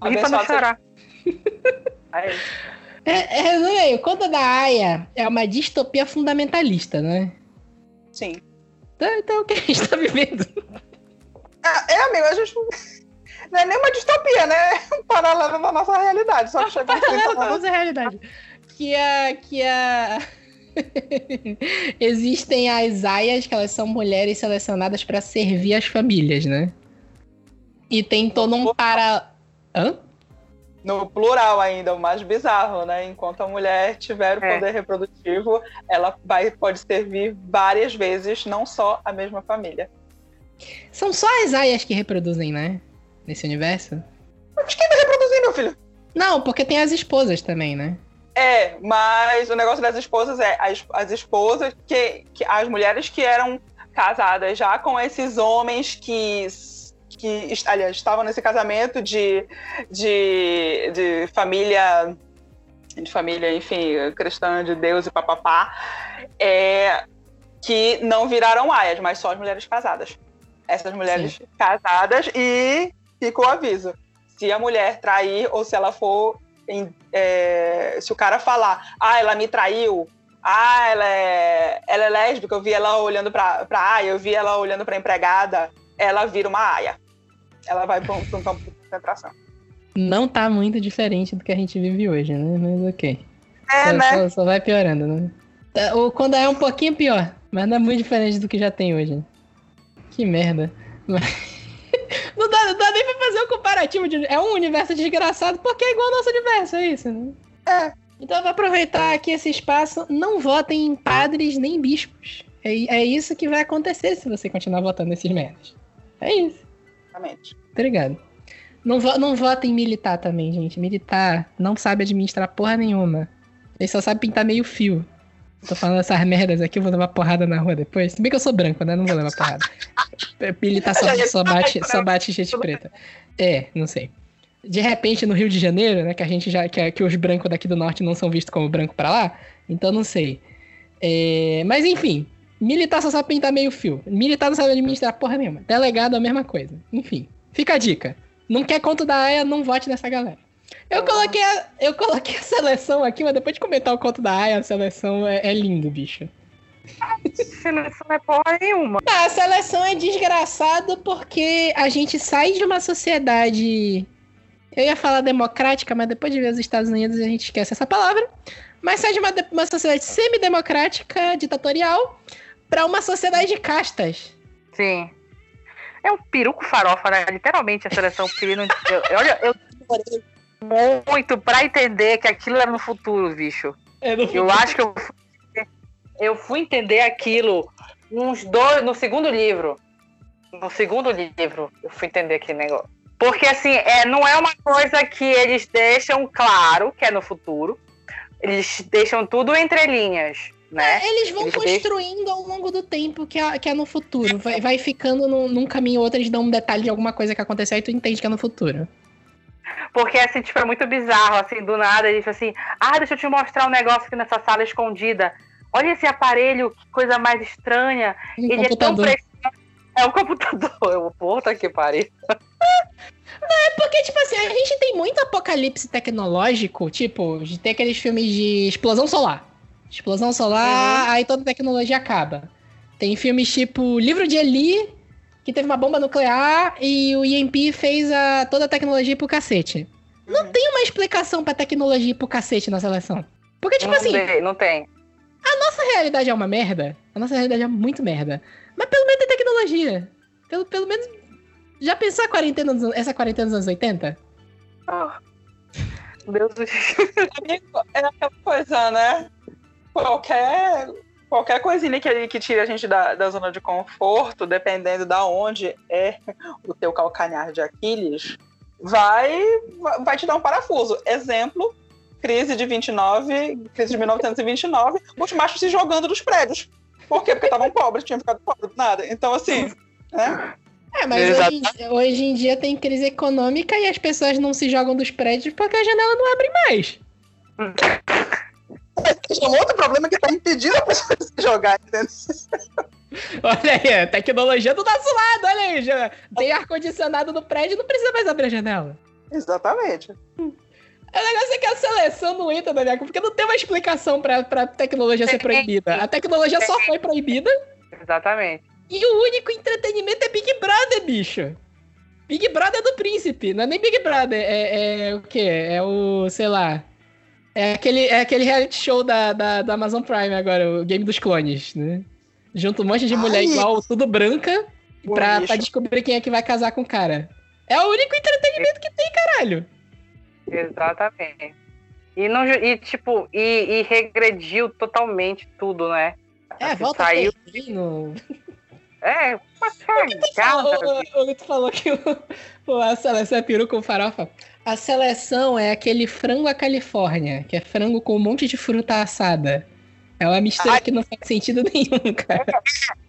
pra não chorar. É, resume aí, o conto da Aya é uma distopia fundamentalista, né? Sim. Então, então o que a gente tá vivendo? É, é amigo, a gente não é nem uma distopia, né? Um paralelo da nossa realidade. Só que chega um paralelo da nossa realidade. Que a. Que a... Existem as aias, que elas são mulheres selecionadas para servir as famílias, né? E tem todo um para. Hã? No plural ainda, o mais bizarro, né? Enquanto a mulher tiver o é. poder reprodutivo, ela vai, pode servir várias vezes, não só a mesma família. São só as aias que reproduzem, né? Nesse universo? Mas quem vai reproduzir, meu filho? Não, porque tem as esposas também, né? É, mas o negócio das esposas é as, as esposas que, que as mulheres que eram casadas já com esses homens que que, aliás, estavam nesse casamento de, de, de família, de família, enfim, cristã de Deus e papapá, é, que não viraram aias, mas só as mulheres casadas. Essas mulheres Sim. casadas e fica o aviso. Se a mulher trair ou se ela for. Em, é, se o cara falar, ah, ela me traiu, ah, ela é, ela é lésbica, eu vi ela olhando pra, pra aia, eu vi ela olhando pra empregada, ela vira uma aia ela vai para um, um campo de concentração. Não tá muito diferente do que a gente vive hoje, né? Mas ok. É, só, né? Só, só, vai piorando, né? Tá, ou quando é um pouquinho pior. Mas não é muito diferente do que já tem hoje. Que merda. Não dá, não dá nem pra fazer um comparativo. De, é um universo desgraçado porque é igual ao nosso universo, é isso, né? É. Então eu vou aproveitar aqui esse espaço. Não votem em padres nem bispos. É, é isso que vai acontecer se você continuar votando nesses merdas. É isso. Exatamente. Obrigado. Não, vo não votem em militar também, gente. Militar não sabe administrar porra nenhuma. Ele só sabe pintar meio fio. Tô falando essas merdas aqui, eu vou levar porrada na rua depois. Se bem que eu sou branco, né? Não vou levar porrada. Militar só, só, bate, só bate gente preta. É, não sei. De repente, no Rio de Janeiro, né? Que a gente já. Que, que os brancos daqui do norte não são vistos como branco para lá. Então não sei. É, mas enfim. Militar só sabe pintar meio fio. Militar não sabe administrar porra nenhuma. Delegado é a mesma coisa. Enfim. Fica a dica. Não quer conto da AIA, não vote nessa galera. Eu coloquei, a, eu coloquei a seleção aqui, mas depois de comentar o conto da Aya, a seleção é, é lindo, bicho. A seleção é porra nenhuma. Não, a seleção é desgraçado porque a gente sai de uma sociedade. Eu ia falar democrática, mas depois de ver os Estados Unidos a gente esquece essa palavra. Mas sai de uma, uma sociedade semidemocrática, ditatorial, para uma sociedade de castas. Sim. É um peruco farofa, né? Literalmente a seleção. eu, olha, eu muito para entender que aquilo era no futuro, bicho. É no futuro. Eu acho que eu, eu fui entender aquilo uns dois, no segundo livro. No segundo livro, eu fui entender aquele negócio. Porque, assim, é, não é uma coisa que eles deixam claro que é no futuro. Eles deixam tudo entre linhas, né? É, eles vão eles construindo deixam... ao longo do tempo que é, que é no futuro. Vai, vai ficando num, num caminho ou outro, eles dão um detalhe de alguma coisa que aconteceu e tu entende que é no futuro. Porque, assim, tipo, é muito bizarro, assim, do nada, ele diz assim, ah, deixa eu te mostrar um negócio aqui nessa sala escondida. Olha esse aparelho, que coisa mais estranha. Um ele computador. é tão precioso. É um computador. Eu, puta que pariu. Não, é porque, tipo assim, a gente tem muito apocalipse tecnológico, tipo, de ter aqueles filmes de explosão solar. Explosão solar, uhum. aí toda a tecnologia acaba. Tem filmes tipo Livro de Eli, que teve uma bomba nuclear e o IMP fez a, toda a tecnologia pro cacete. Uhum. Não tem uma explicação pra tecnologia pro cacete na seleção. Porque, tipo não assim. Tem, não tem. A nossa realidade é uma merda. A nossa realidade é muito merda. Mas pelo menos tem tecnologia. Pelo, pelo menos. Já pensou a quarentena dos, essa quarentena dos anos 80? Oh. Deus do céu. É aquela coisa, né? Qualquer qualquer coisinha que, que tire a gente da, da zona de conforto, dependendo da onde é o teu calcanhar de Aquiles, vai, vai te dar um parafuso. Exemplo, crise de 29, crise de 1929, os machos se jogando dos prédios. Por quê? Porque estavam pobres, tinham ficado pobres, nada. Então, assim, né? É, mas hoje, hoje, em dia tem crise econômica e as pessoas não se jogam dos prédios porque a janela não abre mais. Tem um outro problema que está impedindo a pessoa de se jogar, entendeu? Olha aí, a tecnologia do nosso lado, olha aí. Já tem ar-condicionado no prédio, não precisa mais abrir a janela. Exatamente. O negócio é que a seleção não entra, Daniel, porque não tem uma explicação pra, pra tecnologia ser proibida. A tecnologia só foi proibida. Exatamente. E o único entretenimento é Big Brother, bicho. Big Brother é do príncipe, não é nem Big Brother, é, é o quê? É o, sei lá, é aquele, é aquele reality show da, da, da Amazon Prime agora, o Game dos Clones, né? Junta um monte de mulher Ai, igual, tudo branca, pra, pra, descobrir quem é que vai casar com o cara. É o único entretenimento que tem, caralho. Exatamente. E, não, e tipo, e, e regrediu totalmente tudo, né? É, assim, volta saiu... no... É, uma cagada. O tu falou que o, o, a seleção é peru com farofa. A seleção é aquele frango à Califórnia, que é frango com um monte de fruta assada. É uma mistura Ai. que não faz sentido nenhum, cara.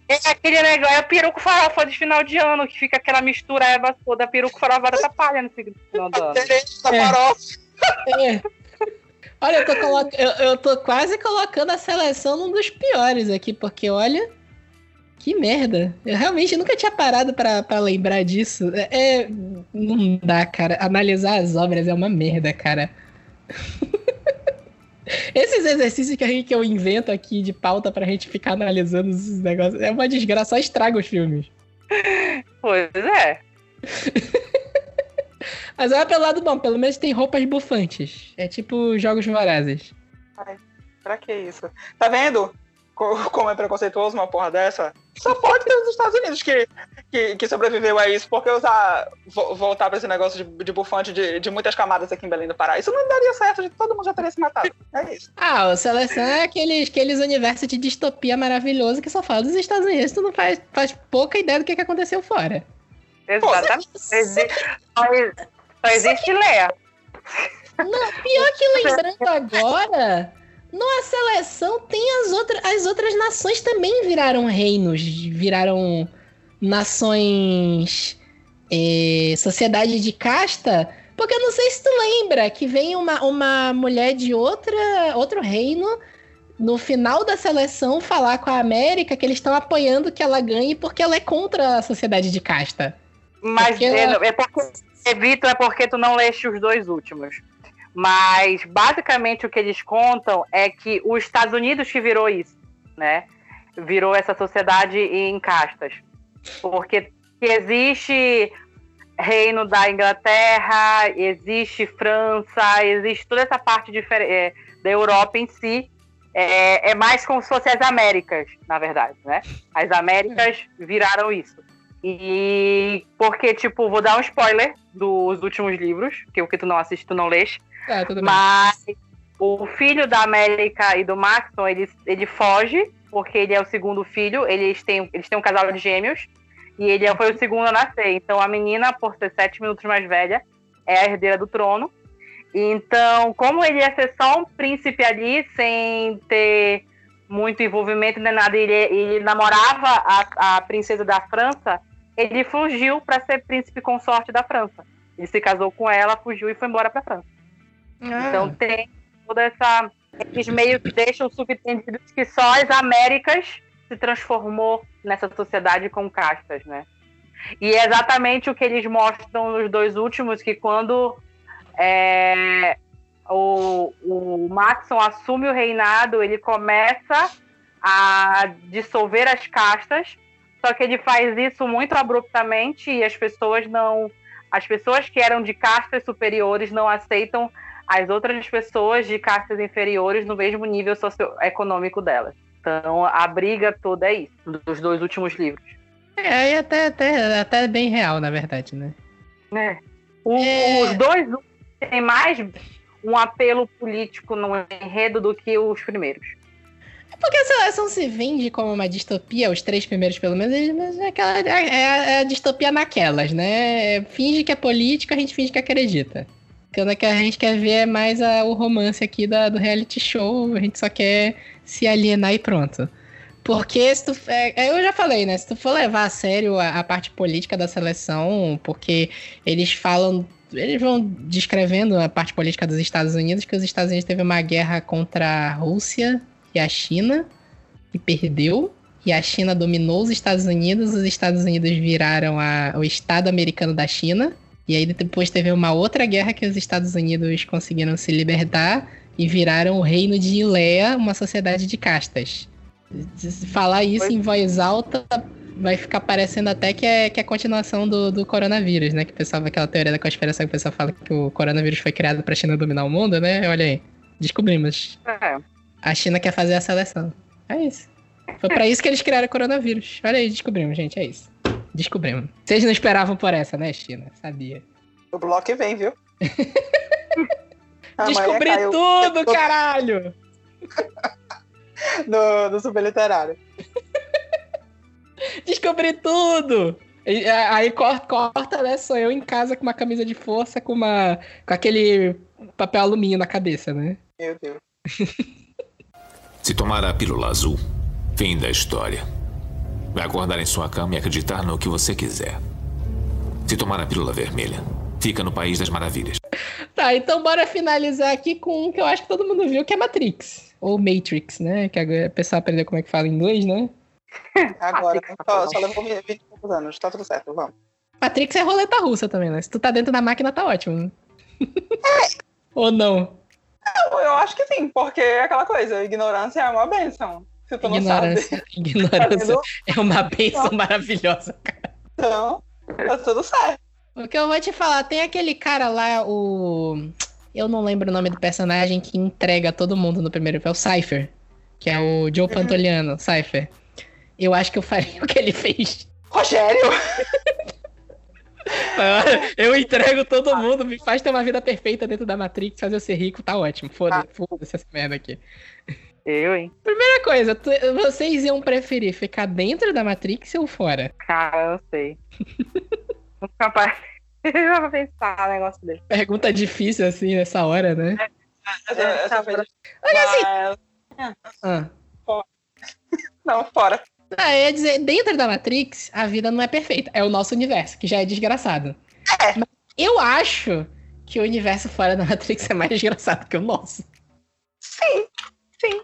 É, é aquele negócio, é peru com farofa de final de ano, que fica aquela mistura erva toda, peru com farofa da palha no final do ano. É. é. Olha, eu tô, colo... eu, eu tô quase colocando a seleção num dos piores aqui, porque olha, que merda. Eu realmente nunca tinha parado para lembrar disso. É, é, Não dá, cara. Analisar as obras é uma merda, cara. Esses exercícios que, a gente, que eu invento aqui de pauta pra gente ficar analisando esses negócios é uma desgraça, só estraga os filmes. Pois é. Mas olha pelo lado bom, pelo menos tem roupas bufantes. É tipo jogos vorazes. Ai, pra que isso? Tá vendo? como é preconceituoso uma porra dessa, só pode ter os Estados Unidos que, que, que sobreviveu a isso, porque usar, voltar para esse negócio de, de bufante de, de muitas camadas aqui em Belém do Pará, isso não daria certo, todo mundo já teria se matado. É isso. Ah, o Seleção é aqueles, aqueles universos de distopia maravilhoso que só fala dos Estados Unidos, tu não faz, faz pouca ideia do que, que aconteceu fora. Exatamente. Pô, você... Só existe Leia. Não, pior que lembrando agora, na seleção tem as outras. As outras nações também viraram reinos, viraram nações. É, sociedade de casta. Porque eu não sei se tu lembra que vem uma, uma mulher de outra, outro reino no final da seleção falar com a América que eles estão apoiando que ela ganhe porque ela é contra a sociedade de casta. Mas porque é, ela... é porque, Vitor, é porque tu não leste os dois últimos. Mas basicamente o que eles contam é que os Estados Unidos que virou isso, né? Virou essa sociedade em castas. Porque existe reino da Inglaterra, existe França, existe toda essa parte é, da Europa em si. É, é, mais como se fossem as Américas, na verdade, né? As Américas viraram isso. E porque, tipo, vou dar um spoiler dos últimos livros, que o que tu não assiste, tu não lês. É, tudo Mas bem. o filho da América e do Maxon, ele, ele foge, porque ele é o segundo filho, eles têm, eles têm um casal de gêmeos, e ele foi o segundo a nascer. Então a menina, por ser sete minutos mais velha, é a herdeira do trono. Então, como ele ia ser só um príncipe ali, sem ter muito envolvimento nem nada, ele, ele namorava a, a princesa da França, ele fugiu para ser príncipe consorte da França. Ele se casou com ela, fugiu e foi embora para França. Ah. Então tem toda essa. Eles meio que deixam subentendidos que só as Américas se transformou nessa sociedade com castas, né? E é exatamente o que eles mostram nos dois últimos, que quando é, o, o Maxon assume o reinado, ele começa a dissolver as castas, só que ele faz isso muito abruptamente e as pessoas não. As pessoas que eram de castas superiores não aceitam as outras pessoas de castas inferiores no mesmo nível socioeconômico delas. Então a briga toda é isso, dos dois últimos livros. É, e até, até, até bem real, na verdade, né? É. O, é... Os dois têm mais um apelo político no enredo do que os primeiros. É porque a seleção se vende como uma distopia, os três primeiros pelo menos, mas é, aquela, é, é, a distopia naquelas, né? Finge que é político, a gente finge que acredita. É que a gente quer ver é mais a, o romance aqui da, do reality show, a gente só quer se alienar e pronto. Porque se tu, é, é, eu já falei, né? Se tu for levar a sério a, a, parte política da seleção, porque eles falam, eles vão descrevendo a parte política dos Estados Unidos, que os Estados Unidos teve uma guerra contra a Rússia e a China, e perdeu. E a China dominou os Estados Unidos, os Estados Unidos viraram a, o Estado americano da China. E aí depois teve uma outra guerra que os Estados Unidos conseguiram se libertar e viraram o reino de Ilea, uma sociedade de castas. Falar isso em voz alta vai ficar parecendo até que é, que é a continuação do, do coronavírus, né? Que o pessoal, aquela teoria da conspiração que o pessoal fala que o coronavírus foi criado pra China dominar o mundo, né? Olha aí, descobrimos. É. A China quer fazer a seleção. É isso. Foi para isso que eles criaram o coronavírus. Olha aí, descobrimos, gente, é isso. Descobrimos. Vocês não esperavam por essa, né, China? Sabia. O bloco vem, viu? Descobri tudo, caralho! no, no super literário. Descobri tudo! Aí corta, corta, né? Sou eu em casa com uma camisa de força, com uma. com aquele papel alumínio na cabeça, né? Meu Deus. Se tomar a pílula azul, fim da história. Vai acordar em sua cama e acreditar no que você quiser. Se tomar a pílula vermelha, fica no País das Maravilhas. Tá, então bora finalizar aqui com um que eu acho que todo mundo viu, que é Matrix. Ou Matrix, né? Que a pessoa aprendeu como é que fala em inglês, né? Agora, só, só levou 20 poucos anos, tá tudo certo, vamos. Matrix é roleta russa também, né? Se tu tá dentro da máquina, tá ótimo. É. Ou não? Eu, eu acho que sim, porque é aquela coisa, ignorância é uma benção. Tu ignorância, sabe. Ignorância tá é uma então, maravilhosa, cara. Então, tá tudo certo. O que eu vou te falar, tem aquele cara lá, o. Eu não lembro o nome do personagem que entrega todo mundo no primeiro filme, é o Cypher. que é o Joe Pantoliano, Cypher. Eu acho que eu faria o que ele fez. Rogério! Eu entrego todo mundo, me faz ter uma vida perfeita dentro da Matrix, fazer eu ser rico, tá ótimo. Foda-se Ah. foda essa merda aqui. Eu, hein? Primeira coisa, tu- vocês iam preferir ficar dentro da Matrix ou fora? Cara, eu sei. Não capaz. Eu vou pensar um negócio dele. Pergunta difícil assim nessa hora, né? Essa, essa foi... Olha Mas- Ah. Não, fora. Ah, eu ia dizer, dentro da Matrix, a vida não é perfeita. É o nosso universo, que já é desgraçado. É. Mas eu acho que o universo fora da Matrix é mais desgraçado que o nosso. Sim, sim,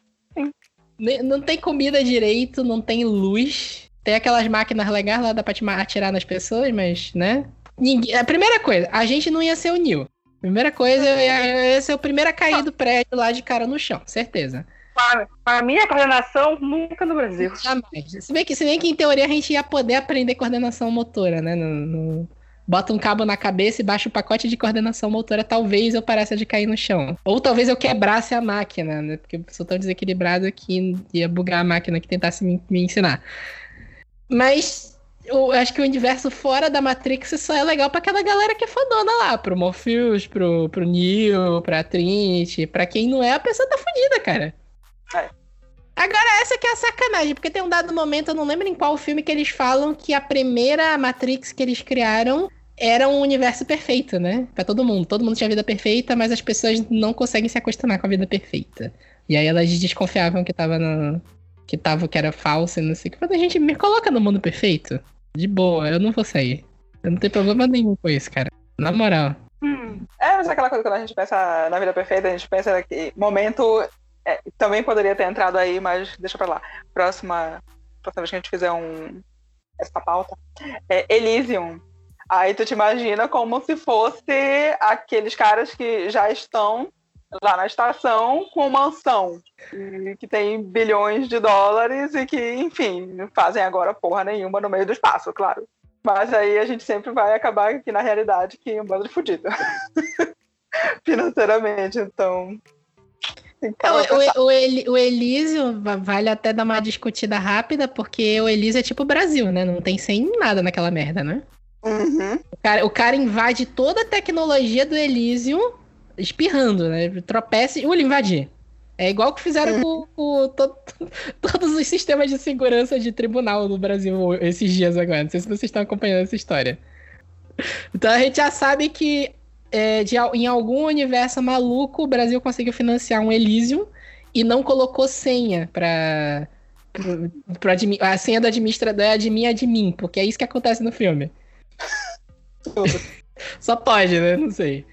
Não tem comida direito, não tem luz. Tem aquelas máquinas legais lá, dá pra atirar nas pessoas, mas, né? Ninguém... A primeira coisa, a gente não ia ser o Neo. Primeira coisa, eu ia, eu ia ser o primeiro a cair do prédio lá de cara no chão, certeza. Para, para minha coordenação, nunca no Brasil. Jamais. Se bem, que, se bem que, em teoria, a gente ia poder aprender coordenação motora, né? No, no- Bota um cabo na cabeça e baixa o pacote de coordenação motora, talvez eu parasse de cair no chão. Ou talvez eu quebrasse a máquina, né? Porque eu sou tão desequilibrado que ia bugar a máquina que tentasse me, me ensinar. Mas eu acho que o universo fora da Matrix só é legal pra aquela galera que é fodona lá. Pro Morpheus, pro, pro Neo, pra Trinity. Pra quem não é, a pessoa tá fodida, cara. É. Agora, essa que é a sacanagem, porque tem um dado momento, eu não lembro em qual filme, que eles falam que a primeira Matrix que eles criaram era um universo perfeito, né? Pra todo mundo. Todo mundo tinha vida perfeita, mas as pessoas não conseguem se acostumar com a vida perfeita. E aí elas desconfiavam que tava no. que tava, que era falso e não sei o que. A gente me coloca no mundo perfeito. De boa, eu não vou sair. Eu não tenho problema nenhum com isso, cara. Na moral. Hum, É, mas é aquela coisa quando a gente pensa na vida perfeita, a gente pensa que momento é, também poderia ter entrado aí, mas deixa pra lá. Próxima, próxima vez que a gente fizer um essa pauta, é Elysium. Aí tu te imagina como se fosse aqueles caras que já estão lá na estação com mansão, que tem bilhões de dólares e que, enfim, não fazem agora porra nenhuma no meio do espaço, claro. Mas aí a gente sempre vai acabar aqui na realidade que é um bando de fudido. Financeiramente, então. Pensar. O, o, o, Elísio va- vale até dar uma discutida rápida, porque o Elísio é tipo o Brasil, né? Não tem sem nada naquela merda, né? Uhum. O cara, o cara invade toda a tecnologia do Elísio espirrando, né? Tropeça e ele invadir. É igual que fizeram com, com to- todos os sistemas de segurança de tribunal no Brasil esses dias agora. Não sei se vocês estão acompanhando essa história. Então a gente já sabe que é, de em algum universo maluco o Brasil conseguiu financiar um Elysium e não colocou senha para a senha do administrador é admin admin, porque é isso que acontece no filme. Só pode, né? Não sei.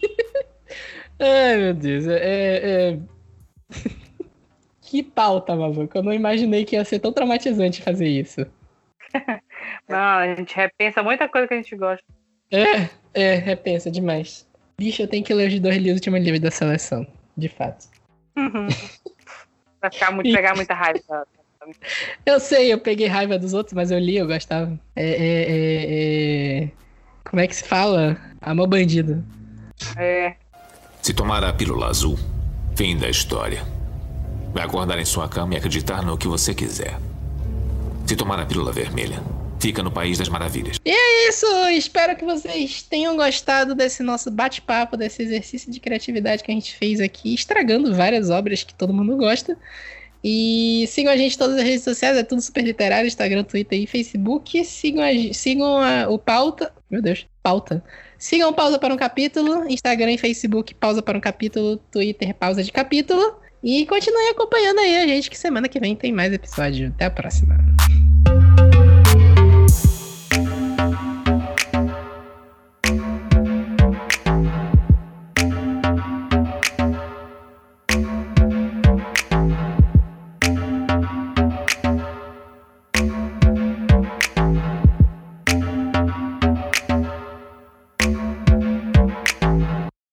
Ai, meu Deus. É, é- que pauta, maluco. Eu não imaginei que ia ser tão traumatizante fazer isso. não, a gente repensa muita coisa que a gente gosta. É, é, repensa demais. Bicho, eu tenho que ler os dois livros de uma livre da seleção. De fato. Vai ficar muito, pegar muita raiva. Eu sei, eu peguei raiva dos outros, mas eu li, eu gostava. É, é, é, é... Como é que se fala? Amor bandido. É, Se tomar a pílula azul, fim da história. Vai acordar em sua cama e acreditar no que você quiser. Se tomar a pílula vermelha, fica no País das Maravilhas. É isso, espero que vocês tenham gostado desse nosso bate-papo, desse exercício de criatividade que a gente fez aqui, estragando várias obras que todo mundo gosta. E sigam a gente em todas as redes sociais, é tudo super literário, Instagram, Twitter e Facebook. Sigam, a, sigam a- o Pauta. Meu Deus, Pauta. Sigam Pausa para um Capítulo, Instagram e Facebook, Pausa para um Capítulo, Twitter, Pausa de Capítulo. E continuem acompanhando aí a gente, que semana que vem tem mais episódio. Até a próxima.